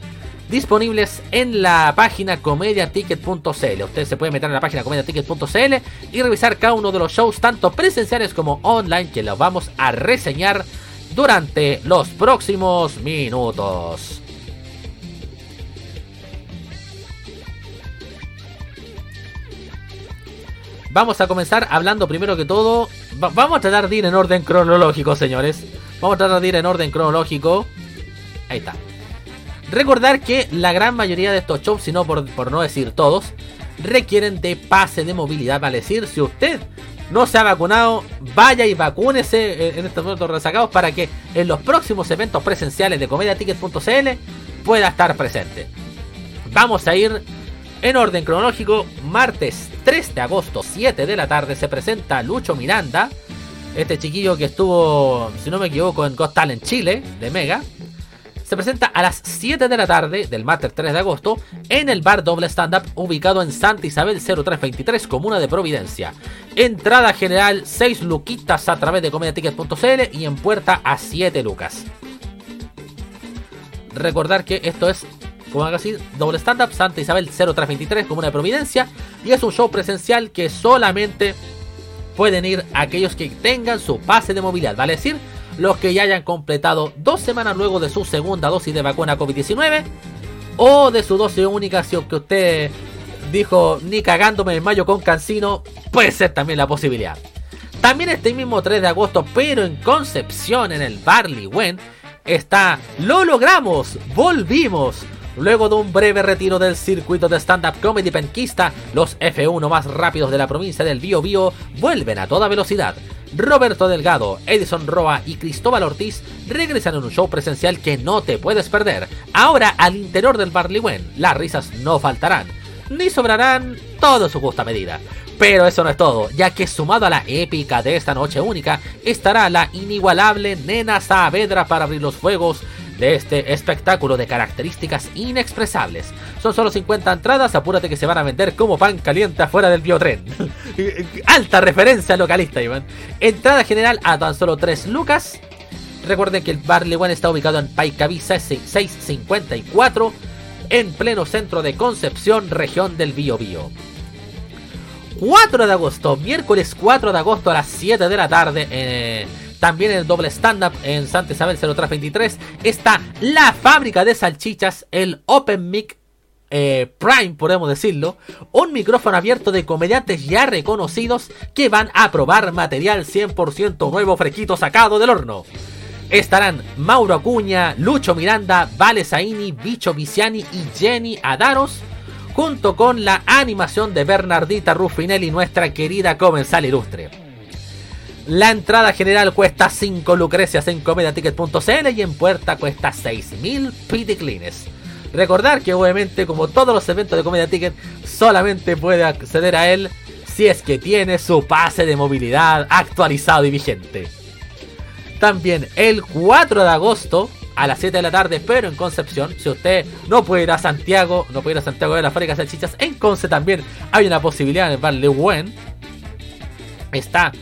A: disponibles en la página comediaticket.cl. Usted se puede meter en la página comediaticket.cl y revisar cada uno de los shows, tanto presenciales como online, que los vamos a reseñar durante los próximos minutos. Vamos a comenzar hablando primero que todo. vamos a tratar de ir en orden cronológico, señores. Vamos a tratar de ir en orden cronológico. Ahí está. Recordar que la gran mayoría de estos shows, si no por, no decir todos, requieren de pase de movilidad. Vale decir, si usted no se ha vacunado, vaya y vacúnese en estos momentos resacados para que en los próximos eventos presenciales de comediaticket.cl pueda estar presente. Vamos a ir en orden cronológico. Martes 3 de agosto, 7 de la tarde, se presenta Lucho Miranda este chiquillo que estuvo, si no me equivoco, en Got Talent Chile, de Mega, se presenta a las 7 de la tarde del martes 3 de agosto en el bar Doble Stand Up ubicado en Santa Isabel 0323, Comuna de Providencia. Entrada general 6 luquitas a través de comediaticket.cl y en puerta a 7 lucas. Recordar que esto es, como así, Doble Stand Up Santa Isabel 0323, Comuna de Providencia. Y es un show presencial que solamente pueden ir aquellos que tengan su pase de movilidad, vale decir, los que ya hayan completado dos semanas luego de su segunda dosis de vacuna COVID-19 o de su dosis única si que usted Dijo, ni cagándome en mayo con Cancino, puede ser también la posibilidad. También este mismo 3 de agosto, pero en Concepción, en el Barley Wen, está Lo logramos, volvimos. Luego de un breve retiro del circuito de stand-up comedy penquista, los F1 más rápidos de la provincia del Bio Bio vuelven a toda velocidad. Roberto Delgado, Edison Roa y Cristóbal Ortiz regresan en un show presencial que no te puedes perder. Ahora al interior del Barley Wen, las risas no faltarán, ni sobrarán todo su justa medida. Pero eso no es todo, ya que sumado a la épica de esta noche única, estará la inigualable Nena Saavedra para abrir los fuegos de este espectáculo de características inexpresables. Son solo 50 entradas, apúrate que se van a vender como pan caliente afuera del biotren. Alta referencia localista, Iván. Entrada general a tan solo 3 lucas. Recuerden que el Barley One está ubicado en Paicaví 654, en pleno centro de Concepción, región del Bío Bío. 4 de agosto, miércoles 4 de agosto a las 7 de la tarde, eh, también el doble stand-up en Santa Isabel 0323 está la fábrica de salchichas, el Open Mic eh, Prime, podemos decirlo, un micrófono abierto de comediantes ya reconocidos que van a probar material 100% nuevo, fresquito, sacado del horno. Estarán Mauro Acuña, Lucho Miranda, Vale Zaini, Bicho Viciani y Jenny Adaros, junto con la animación de Bernardita Ruffinelli, nuestra querida comensal ilustre. La entrada general cuesta 5 lucrecias en comediaticket.cl y en puerta cuesta 6.000 piticlines. Recordar que obviamente como todos los eventos de Comedia Ticket solamente puede acceder a él si es que tiene su pase de movilidad actualizado y vigente. También el 4 de agosto a las 7 de la tarde, pero en Concepción, si usted no puede ir a Santiago, no puede ir a Santiago de la fábrica de salchichas, en Conce también hay una posibilidad en el bar. Está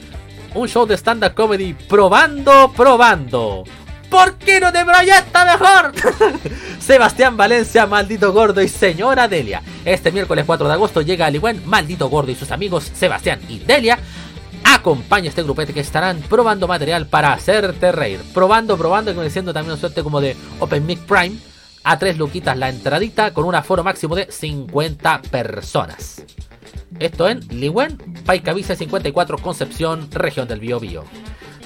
A: un show de stand-up comedy probando, probando. ¿Por qué no te proyecta mejor? Sebastián Valencia, Maldito Gordo y Señora Delia. Este miércoles 4 de agosto llega a Ligüen, Maldito Gordo y sus amigos Sebastián y Delia. Acompaña este grupete que estarán probando material para hacerte reír. Probando, probando, y diciendo también una suerte como de Open Mic Prime. A tres luquitas la entradita con un aforo máximo de 50 personas. Esto en Liwen, Paicavice 54, Concepción, región del Biobío.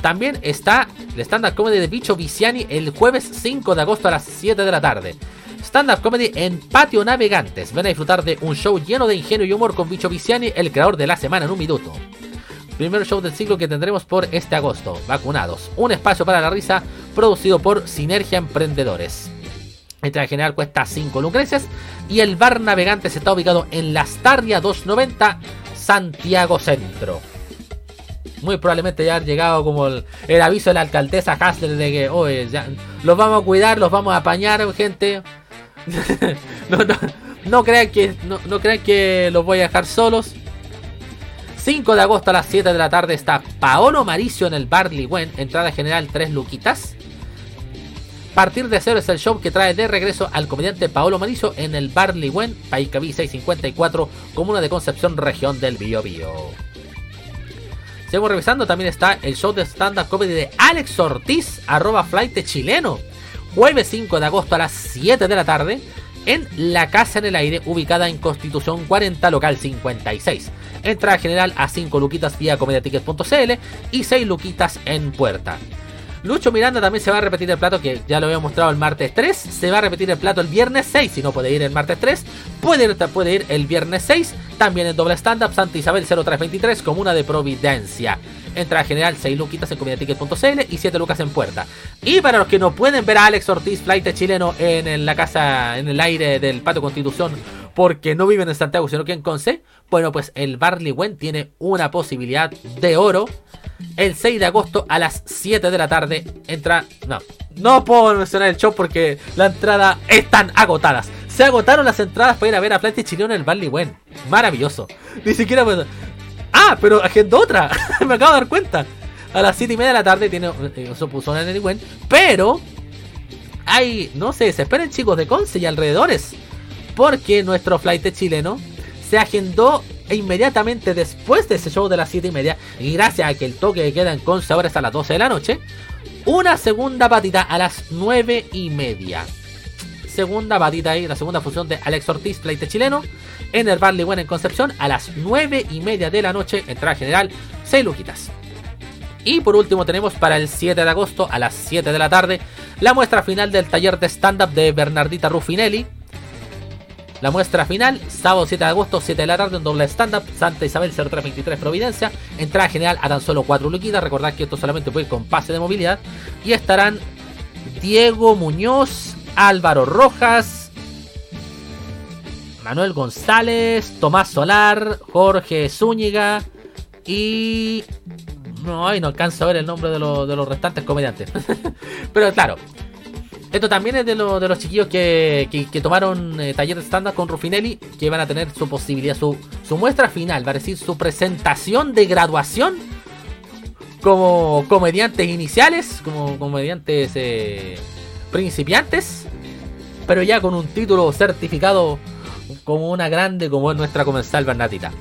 A: También está el stand-up comedy de Bicho Viciani el jueves 5 de agosto a las 7 de la tarde. Stand-up comedy en Patio Navegantes. Ven a disfrutar de un show lleno de ingenio y humor con Bicho Viciani, el creador de la semana en un minuto. Primer show del ciclo que tendremos por este agosto. Vacunados. Un espacio para la risa producido por Sinergia Emprendedores. Entrada general cuesta 5 lucrecias y el bar Navegantes está ubicado en Las Tarria 290, Santiago Centro. Muy probablemente ya ha llegado como el, aviso de la alcaldesa Hasler de que, los vamos a cuidar, los vamos a apañar, gente. no, crean que, no, crean que los voy a dejar solos. 5 de agosto a las 7 de la tarde está Paolo Maricio en el Barley Wen, entrada general 3 luquitas. Partir de cero es el show que trae de regreso al comediante Paolo Marizo en el Barley Wen, Paicaví 654, comuna de Concepción, región del Biobío. Seguimos revisando, también está el show de stand-up comedy de Alex Ortiz, arroba flight chileno, jueves 5 de agosto a las 7 de la tarde, en La Casa en el Aire, ubicada en Constitución 40, local 56. Entrada general a 5 luquitas vía comediatickets.cl y 6 luquitas en puerta. Lucho Miranda también se va a repetir el plato que ya lo había mostrado el martes 3. Se va a repetir el plato el viernes 6. Si no puede ir el martes 3, puede ir, el viernes 6. También en doble stand-up Santa Isabel 0323, comuna de Providencia. Entrada general 6 luquitas en comediaticket.cl y 7 lucas en puerta. Y para los que no pueden ver a Alex Ortiz, flight chileno, en, la casa, en el aire del Pato Constitución, porque no viven en Santiago, sino que en Conce, bueno, pues el Barley Wen tiene una posibilidad de oro el 6 de agosto a las 7 de la tarde. Entra. No, no puedo mencionar el show porque la entrada están agotadas. Se agotaron las entradas para ir a ver a Flight Chileno en el Barley Wen. Maravilloso. Ni siquiera. Ah, pero agendo otra. Me acabo de dar cuenta. A las 7 y media de la tarde tiene eh, su puzón en el Wen. Pero. Hay. No sé, se esperen chicos de Conce y alrededores. Porque nuestro flight chileno se agendó inmediatamente después de ese show de las 7 y media, y gracias a que el toque queda en Conce ahora es a las 12 de la noche, una segunda patita a las 9 y media. Segunda patita ahí, la segunda función de Alex Ortiz, pleite chileno. En el Barley Bueno en Concepción a las 9 y media de la noche, entrada general 6 luquitas. Y por último tenemos para el 7 de agosto a las 7 de la tarde la muestra final del taller de stand-up de Bernardita Ruffinelli. La muestra final, sábado 7 de agosto, 7 de la tarde, en doble stand-up, Santa Isabel 0323 Providencia. Entrada general a tan solo 4 luquitas. Recordad que esto solamente puede ir con pase de movilidad. Y estarán Diego Muñoz, Álvaro Rojas, Manuel González, Tomás Solar, Jorge Zúñiga y no, ay, no alcanzo a ver el nombre de, los restantes comediantes. Pero claro, esto también es de, de los chiquillos que, tomaron eh, taller de stand con Rufinelli, que van a tener su posibilidad, su, muestra final, va a decir su presentación de graduación como comediantes iniciales, como comediantes eh, principiantes, pero ya con un título certificado como una grande como es nuestra comensal Bernatita.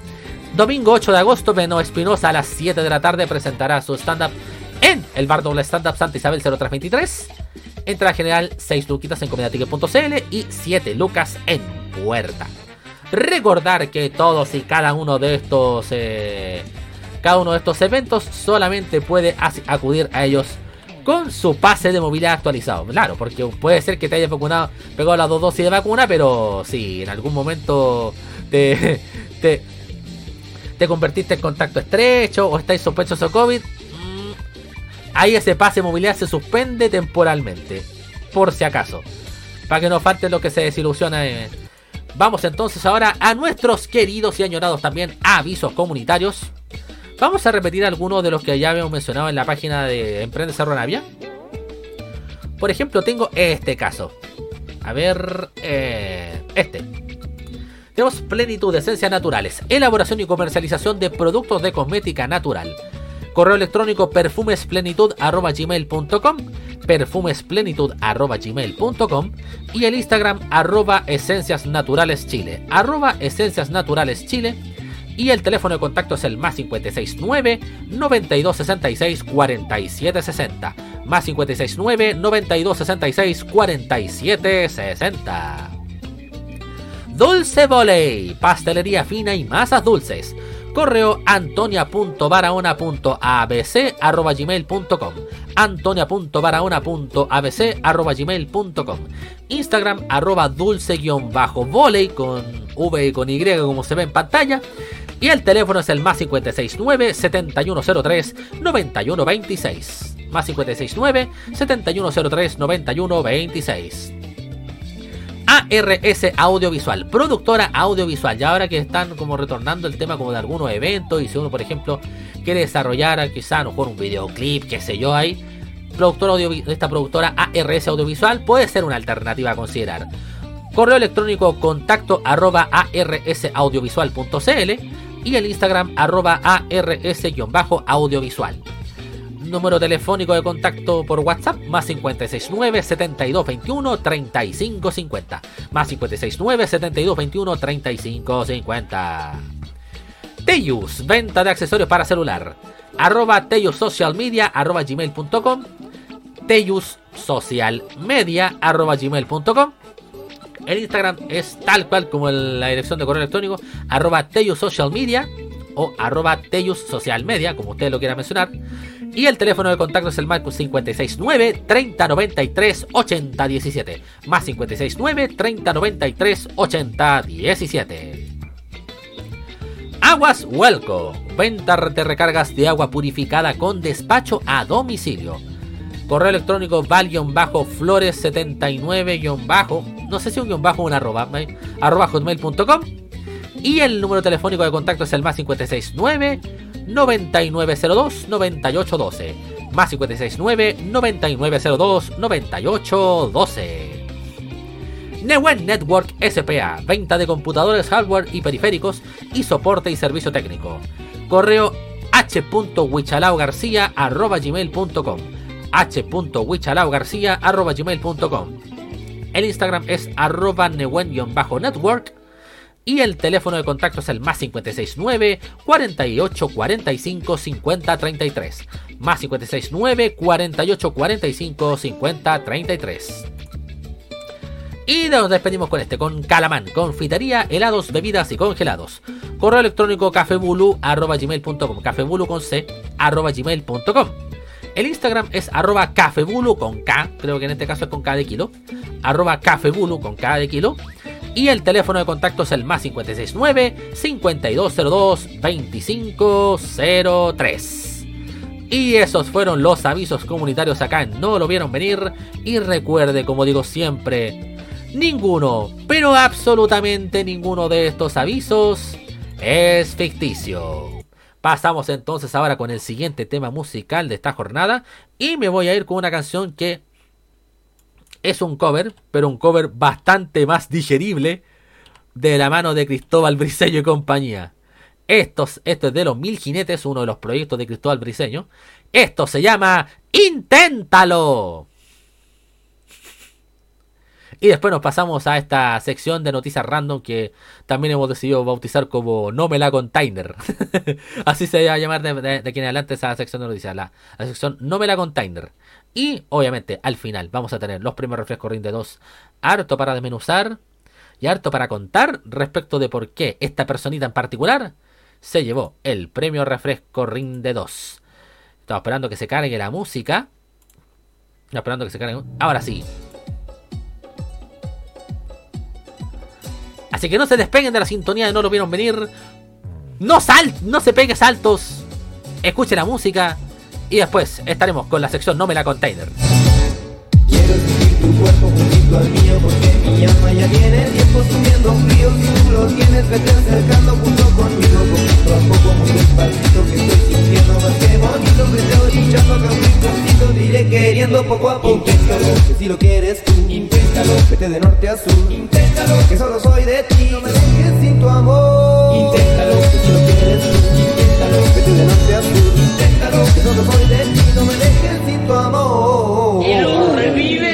A: Domingo 8 de agosto, Beno Espinosa a las 7 de la tarde presentará su stand-up en el bar doble stand-up Santa Isabel 0323. Entrada general 6 luquitas en comediaticket.cl y 7 lucas en puerta. Recordar que todos y cada uno de estos eh, cada uno de estos eventos solamente puede acudir a ellos con su pase de movilidad actualizado. Claro, porque puede ser que te hayas vacunado, pegado las dos dosis de vacuna, pero si en algún momento te, te, te convertiste en contacto estrecho o estáis sospechosos de COVID, mm, ahí ese pase de movilidad se suspende temporalmente. Por si acaso. Para que no falte lo que se desilusiona. Eh. Vamos entonces ahora a nuestros queridos y añorados también avisos comunitarios. Vamos a repetir algunos de los que ya habíamos mencionado en la página de Emprende Cerro Navia. Por ejemplo, tengo este caso. A ver, eh, este. Tenemos plenitud de esencias naturales, elaboración y comercialización de productos de cosmética natural. Correo electrónico perfumesplenitud.gmail.com perfumesplenitud.gmail.com y el Instagram arroba esencias y el teléfono de contacto es el más 569 9266 4760 más 569 9266 4760 Dulce Voley, pastelería fina y masas dulces. Correo antonia.barahona.abc.gmail.com antonia.barahona.abc.gmail.com Instagram arroba dulce-voley con V y con Y como se ve en pantalla. Y el teléfono es el más 569 7103 9126. Más 569 7103 9126. ARS Audiovisual, productora audiovisual. Y ahora que están como retornando el tema como de algunos eventos y si uno, por ejemplo, quiere desarrollar quizá a lo mejor un videoclip, qué sé yo, ahí, productora esta productora ARS Audiovisual puede ser una alternativa a considerar. Correo electrónico contacto arroba arsaudiovisual.cl y el Instagram arroba ars-audiovisual número telefónico de contacto por WhatsApp, más 569 7221 3550. Más 569 7221 3550. Teyus, venta de accesorios para celular. Arroba Teyus Social Media, arroba gmail.com. Teyus Social Media, arroba gmail.com. El Instagram es tal cual como la dirección de correo electrónico, arroba Teyus Social Media o arroba Teyus Social Media, como ustedes lo quieran mencionar. Y el teléfono de contacto es el más 569 3093 8017. Más 569 3093 8017. Aguas Huelco. Venta de recargas de agua purificada con despacho a domicilio. Correo electrónico val-flores 79 no sé si un guion bajo o un arroba, arroba hotmail.com. Y el número telefónico de contacto es el más 569 9902 9812. Más 569 9902 9812. Newen Network SPA, venta de computadores, hardware y periféricos y soporte y servicio técnico. Correo h.wichalaugarcia.gmail.com h.wichalaugarcia.gmail.com El Instagram es arroba newen-network y el teléfono de contacto es el más 569 48 45 50 33. Más 569 48 45 50 33. Y nos despedimos con este, con Calamán, confitería, helados, bebidas y congelados. Correo electrónico cafebulu.gmail.com Cafebulu con C, arroba gmail.com El Instagram es arroba cafebulu con K, creo que en este caso es con K de kilo. Arroba cafebulu con K de kilo. Y el teléfono de contacto es el más 569 5202 2503. Y esos fueron los avisos comunitarios acá en No lo vieron venir. Y recuerde, como digo siempre, ninguno, pero absolutamente ninguno de estos avisos es ficticio. Pasamos entonces ahora con el siguiente tema musical de esta jornada. Y me voy a ir con una canción que es un cover, pero un cover bastante más digerible de la mano de Cristóbal Briseño y compañía. Esto es de los Mil Jinetes, uno de los proyectos de Cristóbal Briseño. Esto se llama Inténtalo. Y después nos pasamos a esta sección de noticias random que también hemos decidido bautizar como No me la container. Así se va a llamar de, aquí en adelante esa sección de noticias, la, sección No me la container. Y obviamente al final vamos a tener los primeros refrescos Ring de 2 harto para desmenuzar y harto para contar respecto de por qué esta personita en particular se llevó el premio refresco Ring de 2. Estaba esperando que se cargue la música. Estaba esperando que se cargue. Ahora sí. Así que no se despeguen de la sintonía de No lo vieron venir. No sal, no se pegue saltos. Escuche la música. Y después estaremos con la sección No me la container.
D: Quiero sentir tu cuerpo juntito al mío porque mi alma ya tiene tiempo subiendo frío Si tú lo tienes, vete acercando junto conmigo Poquito a poco, muy despacito que estoy sintiendo más que bonito Vete orillando acá un rinconcito, diré queriendo poco a poco Inténtalo, que si lo quieres tú Inténtalo, vete de norte a sur. Inténtalo, que solo soy de ti. No me dejes. sin tu amor. Inténtalo, que si lo quieres tú. Inténtalo, vete de norte a sur. Inténtalo, que solo soy de ti. No me dejes sin tu amor.
E: Y lo revives.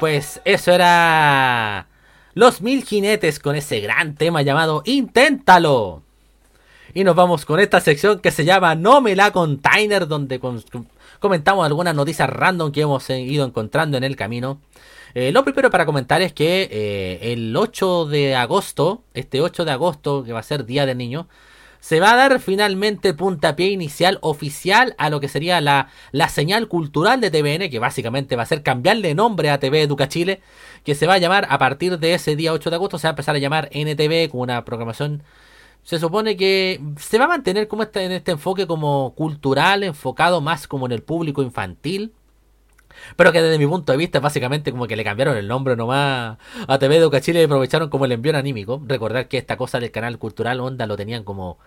A: Pues eso era Los Mil Jinetes con ese gran tema llamado Inténtalo. Y nos vamos con esta sección que se llama No me la container, donde comentamos algunas noticias random que hemos ido encontrando en el camino. Eh, lo primero para comentar es que eh, el 8 de agosto, este 8 de agosto, que va a ser Día del Niño, se va a dar finalmente puntapié inicial oficial a lo que sería la, la, señal cultural de TVN, que básicamente va a ser cambiarle nombre a TV Educa Chile, que se va a llamar a partir de ese día 8 de agosto, se va a empezar a llamar NTV con una programación. Se supone que se va a mantener como este, en este enfoque como cultural, enfocado más como en el público infantil pero que desde mi punto de vista, básicamente como que le cambiaron el nombre nomás a TV de Chile y aprovecharon como el envío anímico. Recordar que esta cosa del canal cultural Onda lo tenían como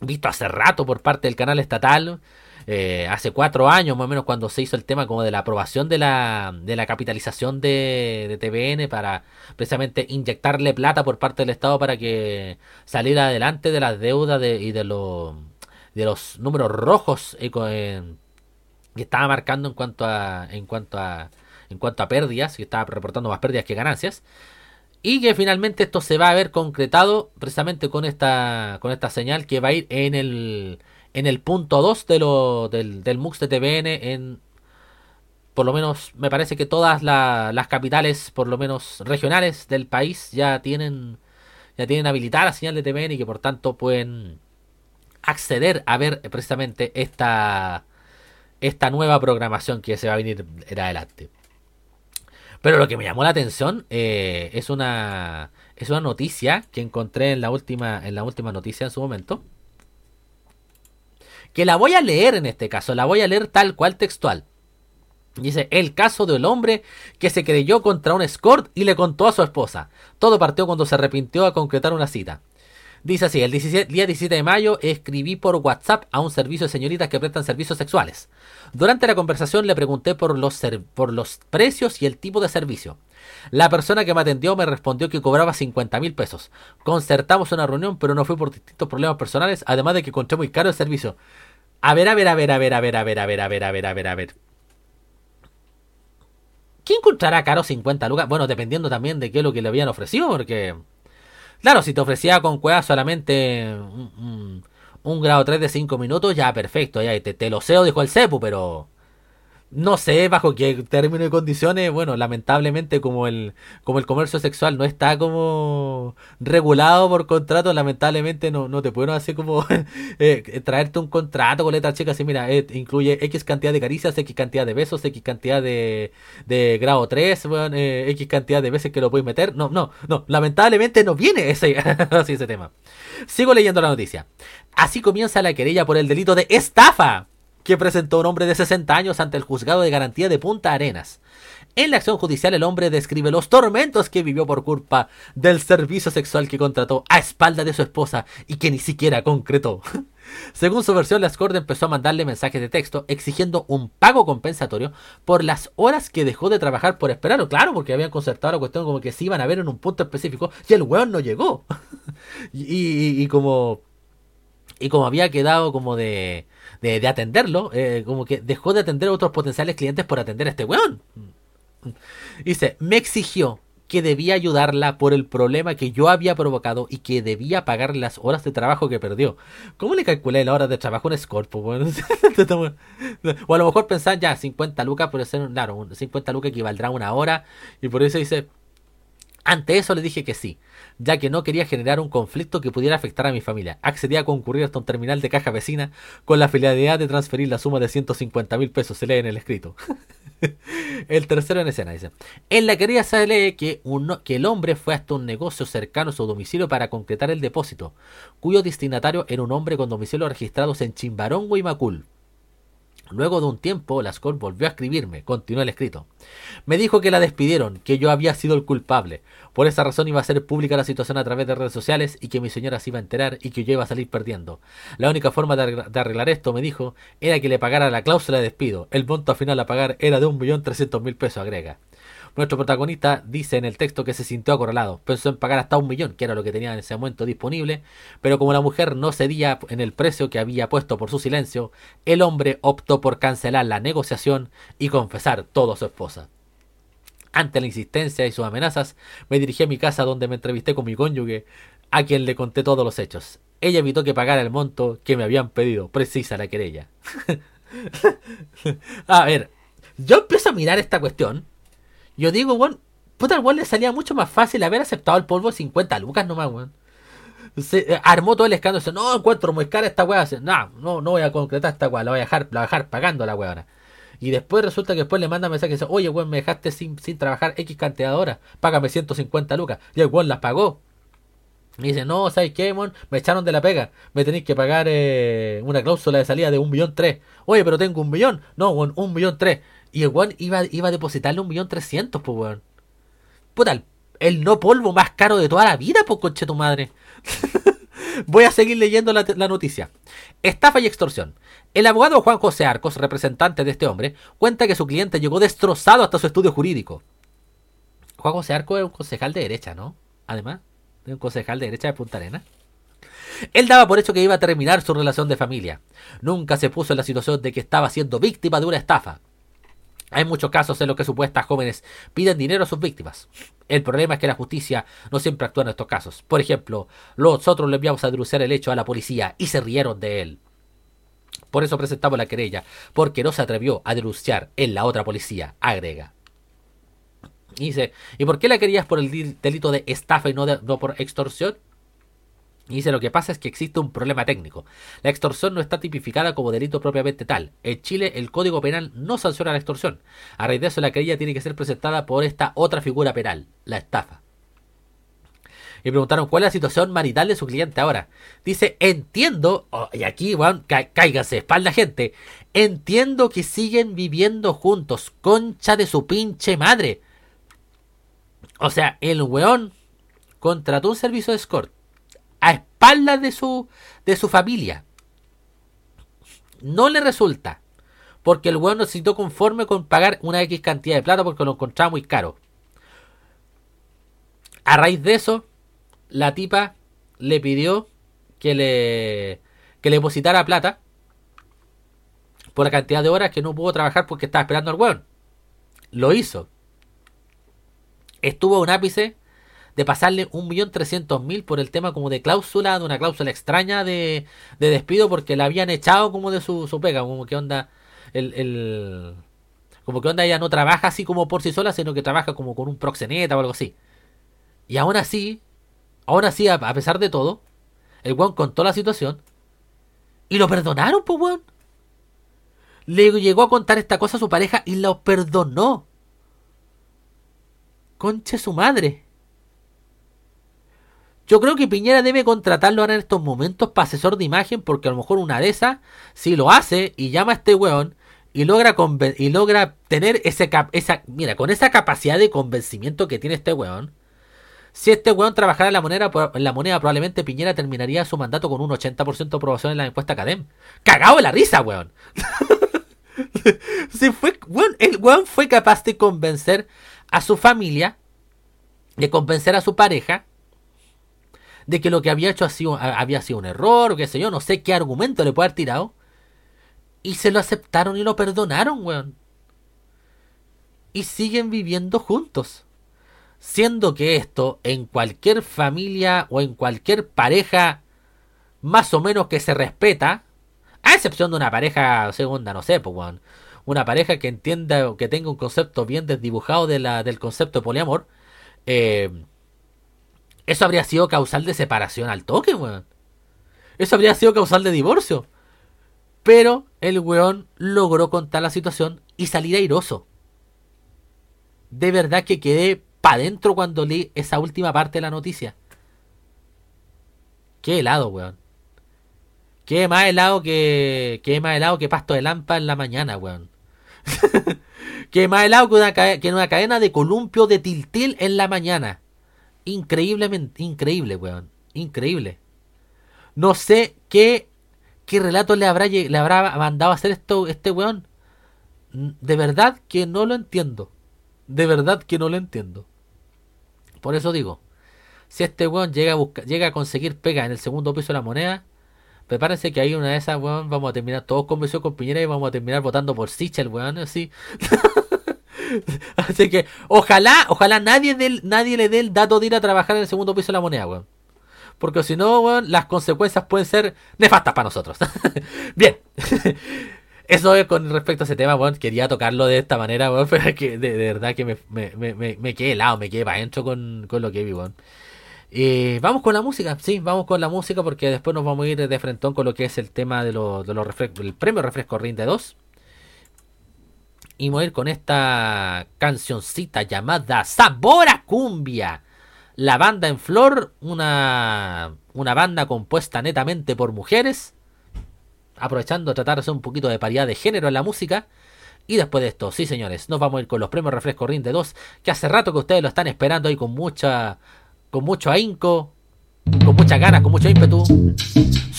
A: visto hace rato por parte del canal estatal. Eh, hace cuatro años más o menos cuando se hizo el tema como de la aprobación de la, de la capitalización de, de TVN para precisamente inyectarle plata por parte del Estado para que saliera adelante de las deudas de, y de, los de los números rojos eh, que estaba marcando en cuanto a en cuanto a en cuanto a pérdidas, que estaba reportando más pérdidas que ganancias. Y que finalmente esto se va a ver concretado precisamente con esta con esta señal que va a ir en el en el punto 2 de lo, del, del MUX de TVN en por lo menos me parece que todas las capitales por lo menos regionales del país ya tienen ya tienen habilitada la señal de TVN y que por tanto pueden acceder a ver precisamente esta esta nueva programación que se va a venir en adelante. Pero lo que me llamó la atención eh, es una es una noticia que encontré en la última en la última noticia en su momento. Que la voy a leer en este caso, la voy a leer tal cual textual. Dice, el caso del hombre que se creyó contra un escort y le contó a su esposa. Todo partió cuando se arrepintió a concretar una cita. Dice así, el día 17 de mayo escribí por WhatsApp a un servicio de señoritas que prestan servicios sexuales. Durante la conversación le pregunté por los, por los precios y el tipo de servicio. La persona que me atendió me respondió que cobraba 50 mil pesos. Concertamos una reunión, pero no fue por distintos problemas personales, además de que encontré muy caro el servicio. A ver, a ver, a ver, a ver, a ver, a ver, a ver, a ver, a ver, a ver, a ver. ¿Quién encontrará caro 50 lucas? Bueno, dependiendo también de qué es lo que le habían ofrecido, porque... Claro, si te ofrecía con cueva solamente un, grado 3 de 5 minutos, ya perfecto, ya te, te lo sé, dijo el Cepu, pero no sé bajo qué término y condiciones, bueno, lamentablemente como el como el comercio sexual no está como regulado por contrato, lamentablemente no, no te pueden hacer como eh, traerte un contrato con letra chica así, mira, eh, incluye X cantidad de caricias, X cantidad de besos, X cantidad de, de grado 3, eh, X cantidad de veces que lo puedes meter. No, no, no, lamentablemente no viene ese, así ese tema. Sigo leyendo la noticia. Así comienza la querella por el delito de estafa que presentó un hombre de 60 años ante el juzgado de garantía de Punta Arenas. En la acción judicial el hombre describe los tormentos que vivió por culpa del servicio sexual que contrató a espalda de su esposa y que ni siquiera concretó. Según su versión, la Corte empezó a mandarle mensajes de texto exigiendo un pago compensatorio por las horas que dejó de trabajar por esperarlo. Claro, porque habían concertado la cuestión como que se iban a ver en un punto específico y el weón no llegó. y como y como había quedado como de, de, atenderlo, eh, como que dejó de atender a otros potenciales clientes por atender a este weón. Dice, me exigió que debía ayudarla por el problema que yo había provocado y que debía pagar las horas de trabajo que perdió. ¿Cómo le calculé la hora de trabajo a un Scorpio? o a lo mejor pensar ya 50 lucas, por ser, claro, 50 lucas equivaldrá a una hora y por eso dice, ante eso le dije que sí, ya que no quería generar un conflicto que pudiera afectar a mi familia. Accedí a concurrir hasta un terminal de caja vecina con la finalidad de transferir la suma de 150 mil pesos, se lee en el escrito. el tercero en escena dice, en la querida se lee que, que el hombre fue hasta un negocio cercano a su domicilio para concretar el depósito, cuyo destinatario era un hombre con domicilio registrados en Chimbarón, Guaymacul, Luego de un tiempo, Lascaux volvió a escribirme, continuó el escrito. Me dijo que la despidieron, que yo había sido el culpable. Por esa razón iba a hacer pública la situación a través de redes sociales y que mi señora se iba a enterar y que yo iba a salir perdiendo. La única forma de arreglar esto, me dijo, era que le pagara la cláusula de despido. El monto final a pagar era de un millón trescientos mil pesos, agrega. Nuestro protagonista dice en el texto que se sintió acorralado, pensó en pagar hasta un millón, que era lo que tenía en ese momento disponible, pero como la mujer no cedía en el precio que había puesto por su silencio, el hombre optó por cancelar la negociación y confesar todo a su esposa. Ante la insistencia y sus amenazas, me dirigí a mi casa donde me entrevisté con mi cónyuge, a quien le conté todos los hechos. ella evitó que pagara el monto que me habían pedido. Precisa la querella. a ver, yo empiezo a mirar esta cuestión. Yo digo, weón, puta, al weón le salía mucho más fácil haber aceptado el polvo de 50 lucas nomás, weón. Se eh, armó todo el escándalo. Dice, no encuentro muy cara esta weá. No, no, no voy a concretar esta weá. La voy a dejar, la voy a dejar pagando la weá Y después resulta que después le manda mensaje y dice, oye, weón, me dejaste sin, sin trabajar X cantidad de horas. Págame 150 lucas. Y el weón las pagó. Y dice, no, ¿sabes qué, weón? Me echaron de la pega. Me tenéis que pagar eh, una cláusula de salida de un millón tres. Oye, pero tengo un millón. No, weón, un millón tres. Y el weón iba, iba a depositarle un millón trescientos, pues, weón. Puta, el, no polvo más caro de toda la vida, pues, conche tu madre. Voy a seguir leyendo la, noticia. Estafa y extorsión. El abogado Juan José Arcos, representante de este hombre, cuenta que su cliente llegó destrozado hasta su estudio jurídico. Juan José Arcos es un concejal de derecha, ¿no? Además, es un concejal de derecha de Punta Arena. Él daba por hecho que iba a terminar su relación de familia. Nunca se puso en la situación de que estaba siendo víctima de una estafa. Hay muchos casos en los que supuestas jóvenes piden dinero a sus víctimas. El problema es que la justicia no siempre actúa en estos casos. Por ejemplo, nosotros le enviamos a denunciar el hecho a la policía y se rieron de él. Por eso presentamos la querella, porque no se atrevió a denunciar en la otra policía, agrega. Y dice, ¿y por qué la querías por el delito de estafa y no, no por extorsión? Y dice, lo que pasa es que existe un problema técnico. La extorsión no está tipificada como delito propiamente tal. En Chile el Código Penal no sanciona la extorsión. A raíz de eso la querella tiene que ser presentada por esta otra figura penal, la estafa. Y preguntaron cuál es la situación marital de su cliente ahora. Dice, entiendo, oh, y aquí, bueno, cáigase, espalda gente, entiendo que siguen viviendo juntos, concha de su pinche madre. O sea, el weón contrató un servicio de escort a espaldas de su, de su familia. No le resulta. Porque el weón no se conforme con pagar una X cantidad de plata porque lo encontraba muy caro. A raíz de eso, la tipa le pidió que le, que le depositara plata por la cantidad de horas que no pudo trabajar porque estaba esperando al weón. Lo hizo. Estuvo un ápice de pasarle un millón trescientos mil por el tema como de cláusula, de una cláusula extraña de, de despido porque la habían echado como de su, su pega, como que onda el, el, como que onda ella no trabaja así como por sí sola, sino que trabaja como con un proxeneta o algo así. Y aún así, aún así, a, pesar de todo, el weón contó la situación y lo perdonaron, pues weón. Le llegó a contar esta cosa a su pareja y lo perdonó. Conche su madre. Yo creo que Piñera debe contratarlo ahora en estos momentos para asesor de imagen, porque a lo mejor una de esas, si lo hace y llama a este weón y logra, y logra tener ese esa, mira, con esa capacidad de convencimiento que tiene este weón, si este weón trabajara en la moneda, en la moneda probablemente Piñera terminaría su mandato con un 80% de aprobación en la encuesta Academ. Cagado de la risa, weón. si fue, el weón fue capaz de convencer a su familia, de convencer a su pareja, de que lo que había hecho había sido un error, o qué sé yo, no sé qué argumento le puede haber tirado. Y se lo aceptaron y lo perdonaron, weón. Y siguen viviendo juntos. Siendo que esto en cualquier familia o en cualquier pareja más o menos que se respeta, a excepción de una pareja segunda, no sé, pues, weón. Una pareja que entienda o que tenga un concepto bien desdibujado de la, del concepto de poliamor, eh, eso habría sido causal de separación al toque, weón. Eso habría sido causal de divorcio. Pero el weón logró contar la situación y salir airoso. De verdad que quedé para adentro cuando leí esa última parte de la noticia. Qué helado, weón. Qué más helado que. Qué más helado que pasto de lampa en la mañana, weón. qué más helado que una, que una cadena de columpio de tiltil en la mañana increíblemente, increíble, weón. Increíble. No sé qué, qué relato le habrá, le habrá mandado a hacer esto, este weón. De verdad que no lo entiendo. De verdad que no lo entiendo. Por eso digo, si este weón llega a, llega a conseguir pega en el segundo piso de la moneda, prepárense que ahí una de esas, weón, vamos a terminar todos convencidos con Piñera y vamos a terminar votando por Sichel, weón, así. Así que ojalá, ojalá nadie, nadie le dé el dato de ir a trabajar en el segundo piso de la moneda, weón.
F: porque si no, weón, las consecuencias pueden ser nefastas para nosotros. Bien. Eso es con respecto a ese tema, weón. Quería tocarlo de esta manera, weón, pero es que de, de verdad que me, me, me, me, quedé helado, me quedé para adentro con, con lo que vi, weón. Eh, vamos con la música, sí, vamos con la música porque después nos vamos a ir de frentón con lo que es el tema de, los de los refrescos, el premio refresco Rinde 2. Y vamos a ir con esta cancioncita llamada Sabor a Cumbia. La banda en flor, una, una banda compuesta netamente por mujeres. Aprovechando a tratar de hacer un poquito de paridad de género en la música. Y después de esto, sí señores, nos vamos a ir con los premios Refresco Rinde 2. Que hace rato que ustedes lo están esperando ahí con mucha con mucho ahínco, con muchas ganas, con mucho ímpetu.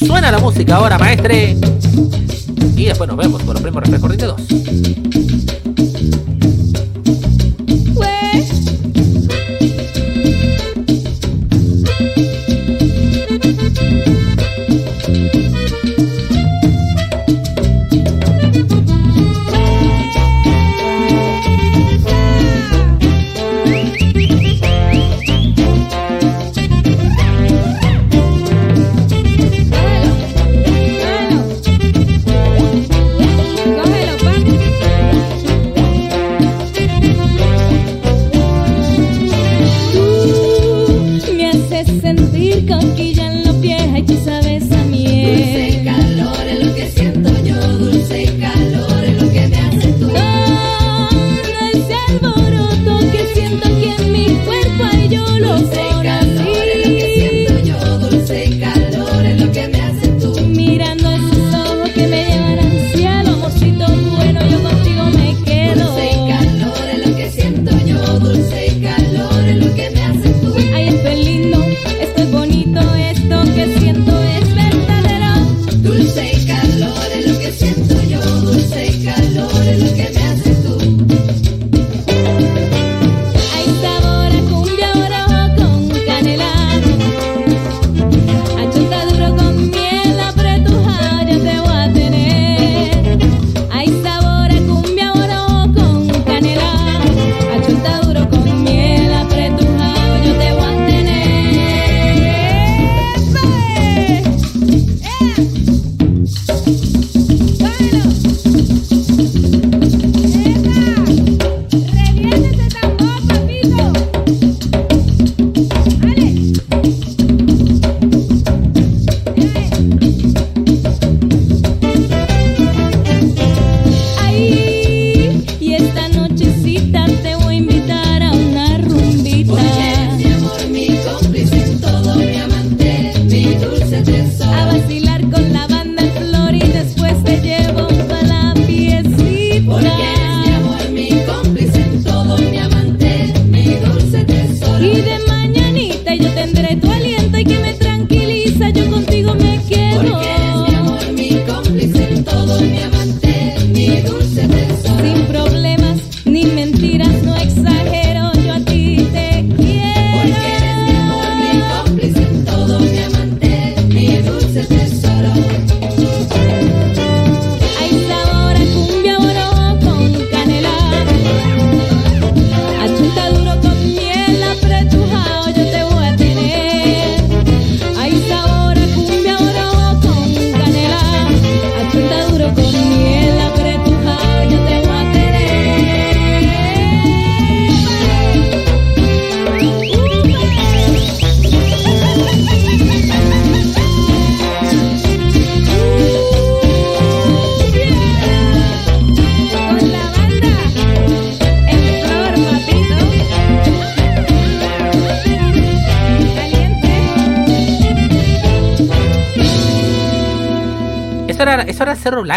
F: Suena la música ahora, maestre. Y después nos vemos con los premios Refresco Rinde 2.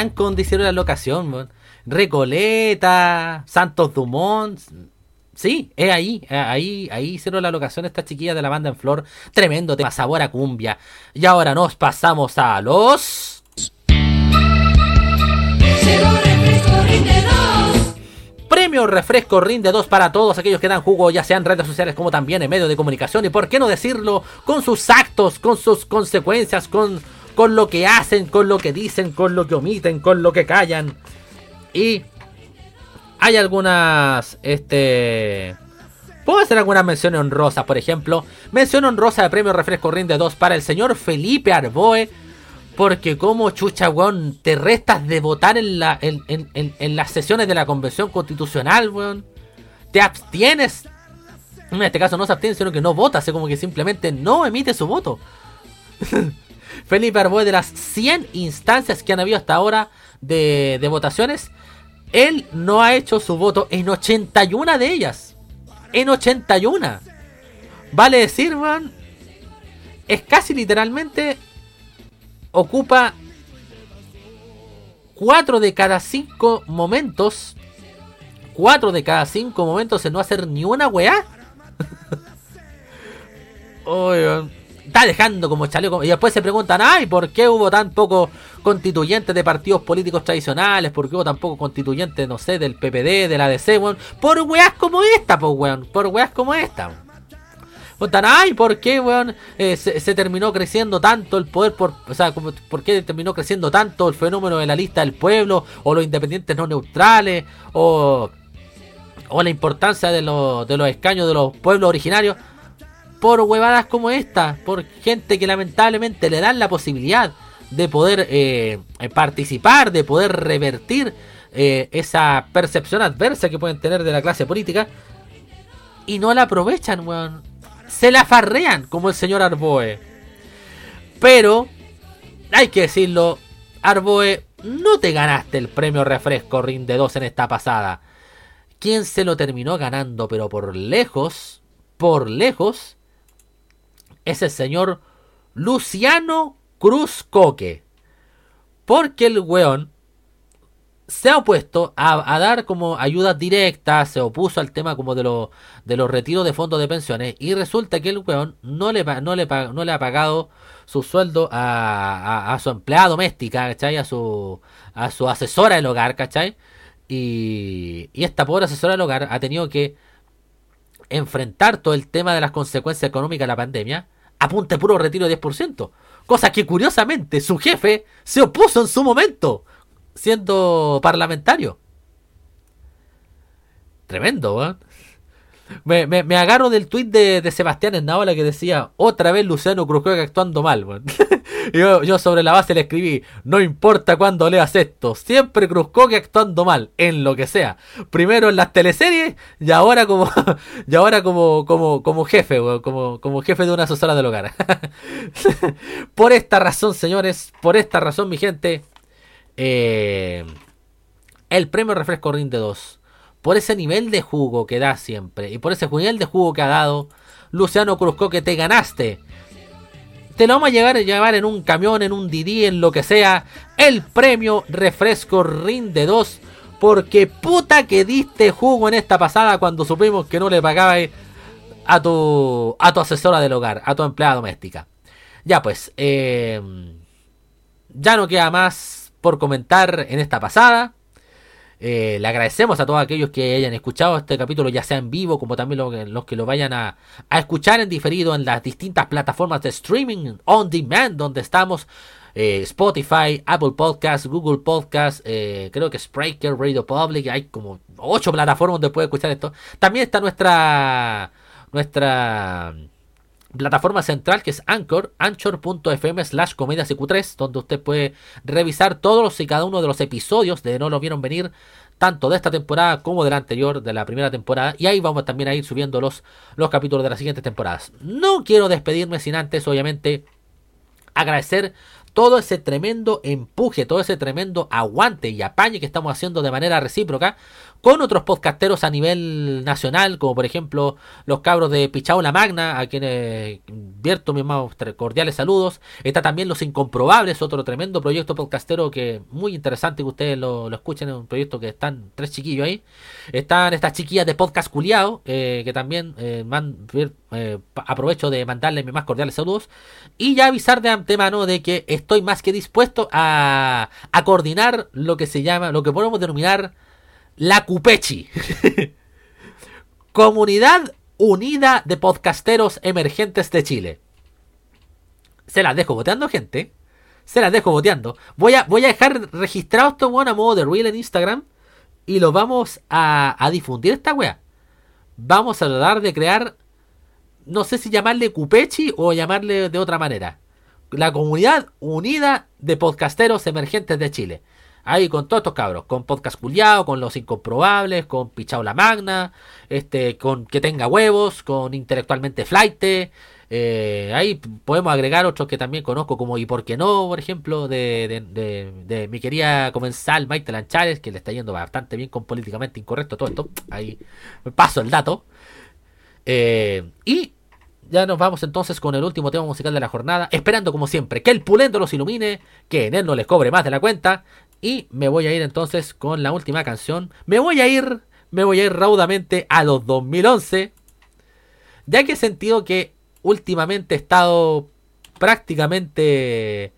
F: Donde hicieron la locación, Recoleta, Santos Dumont. Sí, es ahí, ahí, ahí hicieron la locación esta chiquilla de la banda en flor. Tremendo tema, sabor a cumbia. Y ahora nos pasamos a los... Premio Refresco Rinde 2 para todos aquellos que dan jugo, ya sean redes sociales como también en medios de comunicación. Y por qué no decirlo, con sus actos, con sus consecuencias, con con lo que hacen, con lo que dicen, con lo que omiten, con lo que callan. Y hay algunas, este,
A: Puedo hacer algunas menciones honrosas, por ejemplo, mención honrosa de premio refresco rinde 2 para el señor Felipe Arboe, porque como chucha, weón, te restas de votar en, la, en, en, en, las sesiones de la Convención Constitucional, weón. Te abstienes. En este caso no se abstiene, sino que no vota, así como que simplemente no emite su voto. Felipe Arboe, de las 100 instancias que han habido hasta ahora de, votaciones, él no ha hecho su voto en 81 de ellas. En 81. Vale decir, weón. Es casi literalmente. Ocupa 4 de cada 5 momentos. 4 de cada 5 momentos en no hacer ni una weá. Oye, está dejando como chaleco. Y después se preguntan, ay, ¿por qué hubo tan poco constituyentes de partidos políticos tradicionales? ¿Por qué hubo tan poco constituyentes, no sé, del PPD, de la DC, weón? Por weas como esta, pues, weón. Por weas como esta. Preguntan, ay, ¿por qué, weón? Eh, se, se, terminó creciendo tanto el poder, por, o sea, ¿por qué terminó creciendo tanto el fenómeno de la lista del pueblo? O los independientes no neutrales, o, o la importancia de, los de los escaños de los pueblos originarios por huevadas como esta, por gente que lamentablemente le dan la posibilidad de poder eh, participar, de poder revertir eh, esa percepción adversa que pueden tener de la clase política y no la aprovechan, weón. Se la farrean como el señor Arboe. Pero, hay que decirlo, Arboe, no te ganaste el premio refresco Rinde 2 en esta pasada. Quien se lo terminó ganando, pero por lejos, por lejos, es el señor Luciano Cruz Coque. Porque el weón se ha opuesto a, dar como ayudas directas, se opuso al tema como de, lo, de los retiros de fondos de pensiones y resulta que el weón no le, no le, no le ha pagado su sueldo a, a, a, su empleada doméstica, ¿cachai? A su, a su asesora del hogar, ¿cachai? Y, y esta pobre asesora del hogar ha tenido que enfrentar todo el tema de las consecuencias económicas de la pandemia a punta de puro retiro de 10%. Cosa que curiosamente su jefe se opuso en su momento, siendo parlamentario. Tremendo, ¿eh? Me, me, me, agarro del tuit de, de Sebastián Esnaola que decía, otra vez Luciano Cruzcoque actuando mal. yo, sobre la base le escribí, no importa cuándo leas esto, siempre Cruzcoque actuando mal, en lo que sea. Primero en las teleseries y ahora como y ahora como, como, como jefe, como, como jefe de una asesora del hogar. por esta razón, señores, por esta razón, mi gente, eh, el premio Refresco Rinde 2 por ese nivel de jugo que da siempre y por ese nivel de jugo que ha dado Luciano Cruzco que te ganaste. Te lo vamos a llevar, a llevar en un camión, en un Didi, en lo que sea. El premio Refresco Rinde 2. Porque puta que diste jugo en esta pasada cuando supimos que no le pagabas a tu, a tu asesora del hogar, a tu empleada doméstica. Ya pues, eh, ya no queda más por comentar en esta pasada. Eh, le agradecemos a todos aquellos que hayan escuchado este capítulo, ya sea en vivo, como también los, los que lo vayan a, escuchar en diferido en las distintas plataformas de streaming on demand, donde estamos. Eh, Spotify, Apple Podcasts, Google Podcasts, eh, creo que Spreaker, Radio Public, hay como ocho plataformas donde puede escuchar esto. También está nuestra nuestra plataforma central que es Anchor, anchor.fm slash comedia 3 donde usted puede revisar todos y cada uno de los episodios de No lo vieron venir, tanto de esta temporada como de la anterior, de la primera temporada, y ahí vamos también a ir subiendo los, los capítulos de las siguientes temporadas. No quiero despedirme sin antes, obviamente, agradecer todo ese tremendo empuje, todo ese tremendo aguante y apañe que estamos haciendo de manera recíproca con otros podcasteros a nivel nacional, como por ejemplo los cabros de Pichao La Magna, a quienes vierto mis más cordiales saludos. Está también Los Incomprobables, otro tremendo proyecto podcastero que muy interesante que ustedes lo, escuchen, es un proyecto que están tres chiquillos ahí. Están estas chiquillas de podcast culiado, eh, que también eh, man, eh, aprovecho de mandarles mis más cordiales saludos. Y ya avisar de antemano de que estoy más que dispuesto a, a coordinar lo que se llama, lo que podemos denominar la Cupechi. Comunidad Unida de Podcasteros Emergentes de Chile. Se las dejo boteando, gente. Se las dejo boteando. Voy a, voy a dejar registrado esto bueno, a modo de reel en Instagram. Y lo vamos a, a difundir esta wea. vamos a tratar de crear, no sé si llamarle Cupechi o llamarle de otra manera. La comunidad unida de podcasteros emergentes de Chile. Ahí con todos estos cabros, con podcast culiado, con los incomprobables, con Pichao la Magna, este, con que tenga huevos, con intelectualmente flight. Eh, ahí podemos agregar otros que también conozco, como y por qué no, por ejemplo, de, de, de, mi querida comensal Maite Lanchares, que le está yendo bastante bien con políticamente incorrecto todo esto. Ahí paso el dato. Eh, y ya nos vamos entonces con el último tema musical de la jornada, esperando como siempre que el pulento los ilumine, que en él no les cobre más de la cuenta. Y me voy a ir entonces con la última canción. Me voy a ir, me voy a ir raudamente a los 2011. Ya que he sentido que últimamente he estado prácticamente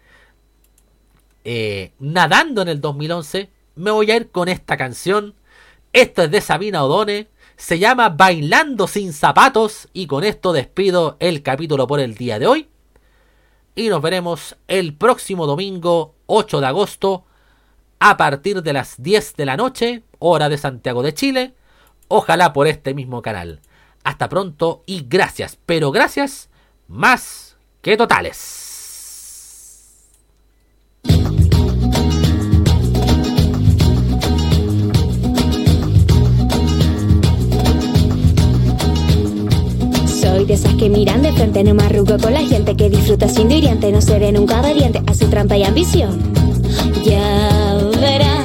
A: eh, nadando en el 2011. Me voy a ir con esta canción. Esto es de Sabina Odone. Se llama Bailando sin zapatos. Y con esto despido el capítulo por el día de hoy. Y nos veremos el próximo domingo 8 de agosto a partir de las 10 de la noche, hora de Santiago de Chile, ojalá por este mismo canal. Hasta pronto y gracias, pero gracias más que totales.
G: Soy de esas que miran de frente, no me arrugo con la gente que disfruta siendo hiriente, no seré nunca obediente a su trampa y ambición. Ya verá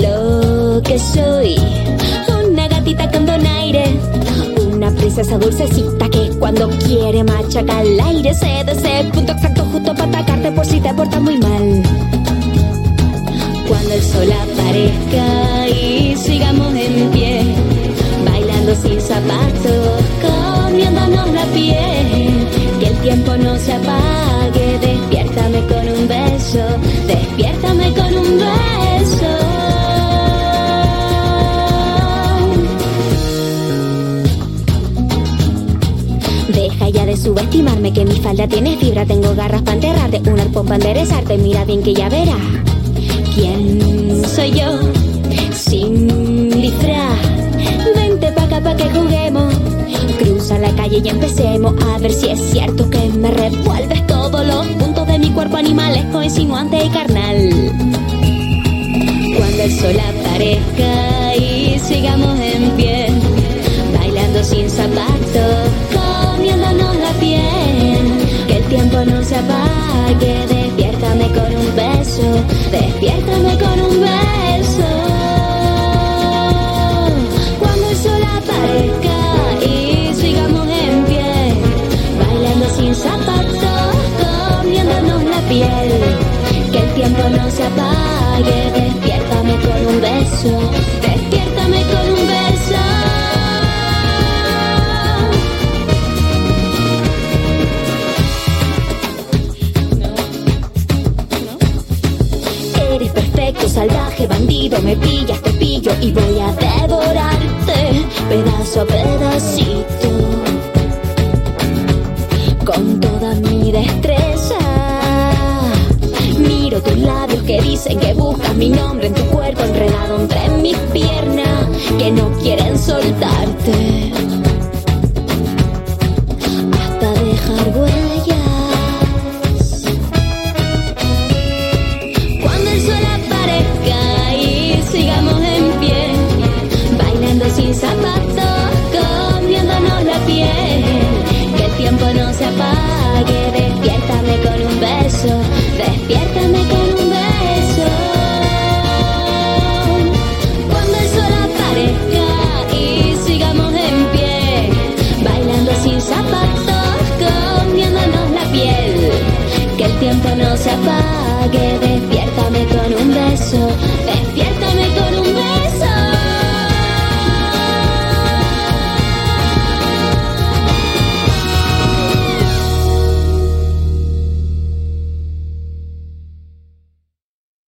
G: lo que soy. Una gatita con donaire. Una princesa dulcecita que cuando quiere machaca al aire se desea punto exacto justo para atacarte por si te portas muy mal. Cuando el sol aparezca y sigamos en pie, bailando sin zapatos, comiéndonos la piel, que el tiempo no se apague, despiértame con un beso, despiértame con un beso. Deja ya de subestimarme que mi falda tiene fibra, tengo garras para enterrarte, un arpón para enderezarte, mira bien que ya verás. ¿Quién soy yo? Sin disfraz. Vente pa' acá pa' que juguemos. Cruza la calle y empecemos a ver si es cierto que me revuelves todos los puntos de mi cuerpo animalesco, insinuante y carnal. Cuando el sol aparezca y sigamos en pie, bailando sin zapatos, comiéndonos la piel, que el tiempo no se apague, despiértame con un beso, despiértame con un beso. Zapatos, comiéndonos la piel, que el tiempo no se apague, despiértame con un beso, despiértame con un beso. Eres perfecto, salvaje, bandido, me pillas, te pillo y voy a devorarte pedazo a pedacito. Con toda mi destreza, miro tus labios que dicen que buscas mi nombre en tu cuerpo enredado entre mis piernas, que no quieren soltarte.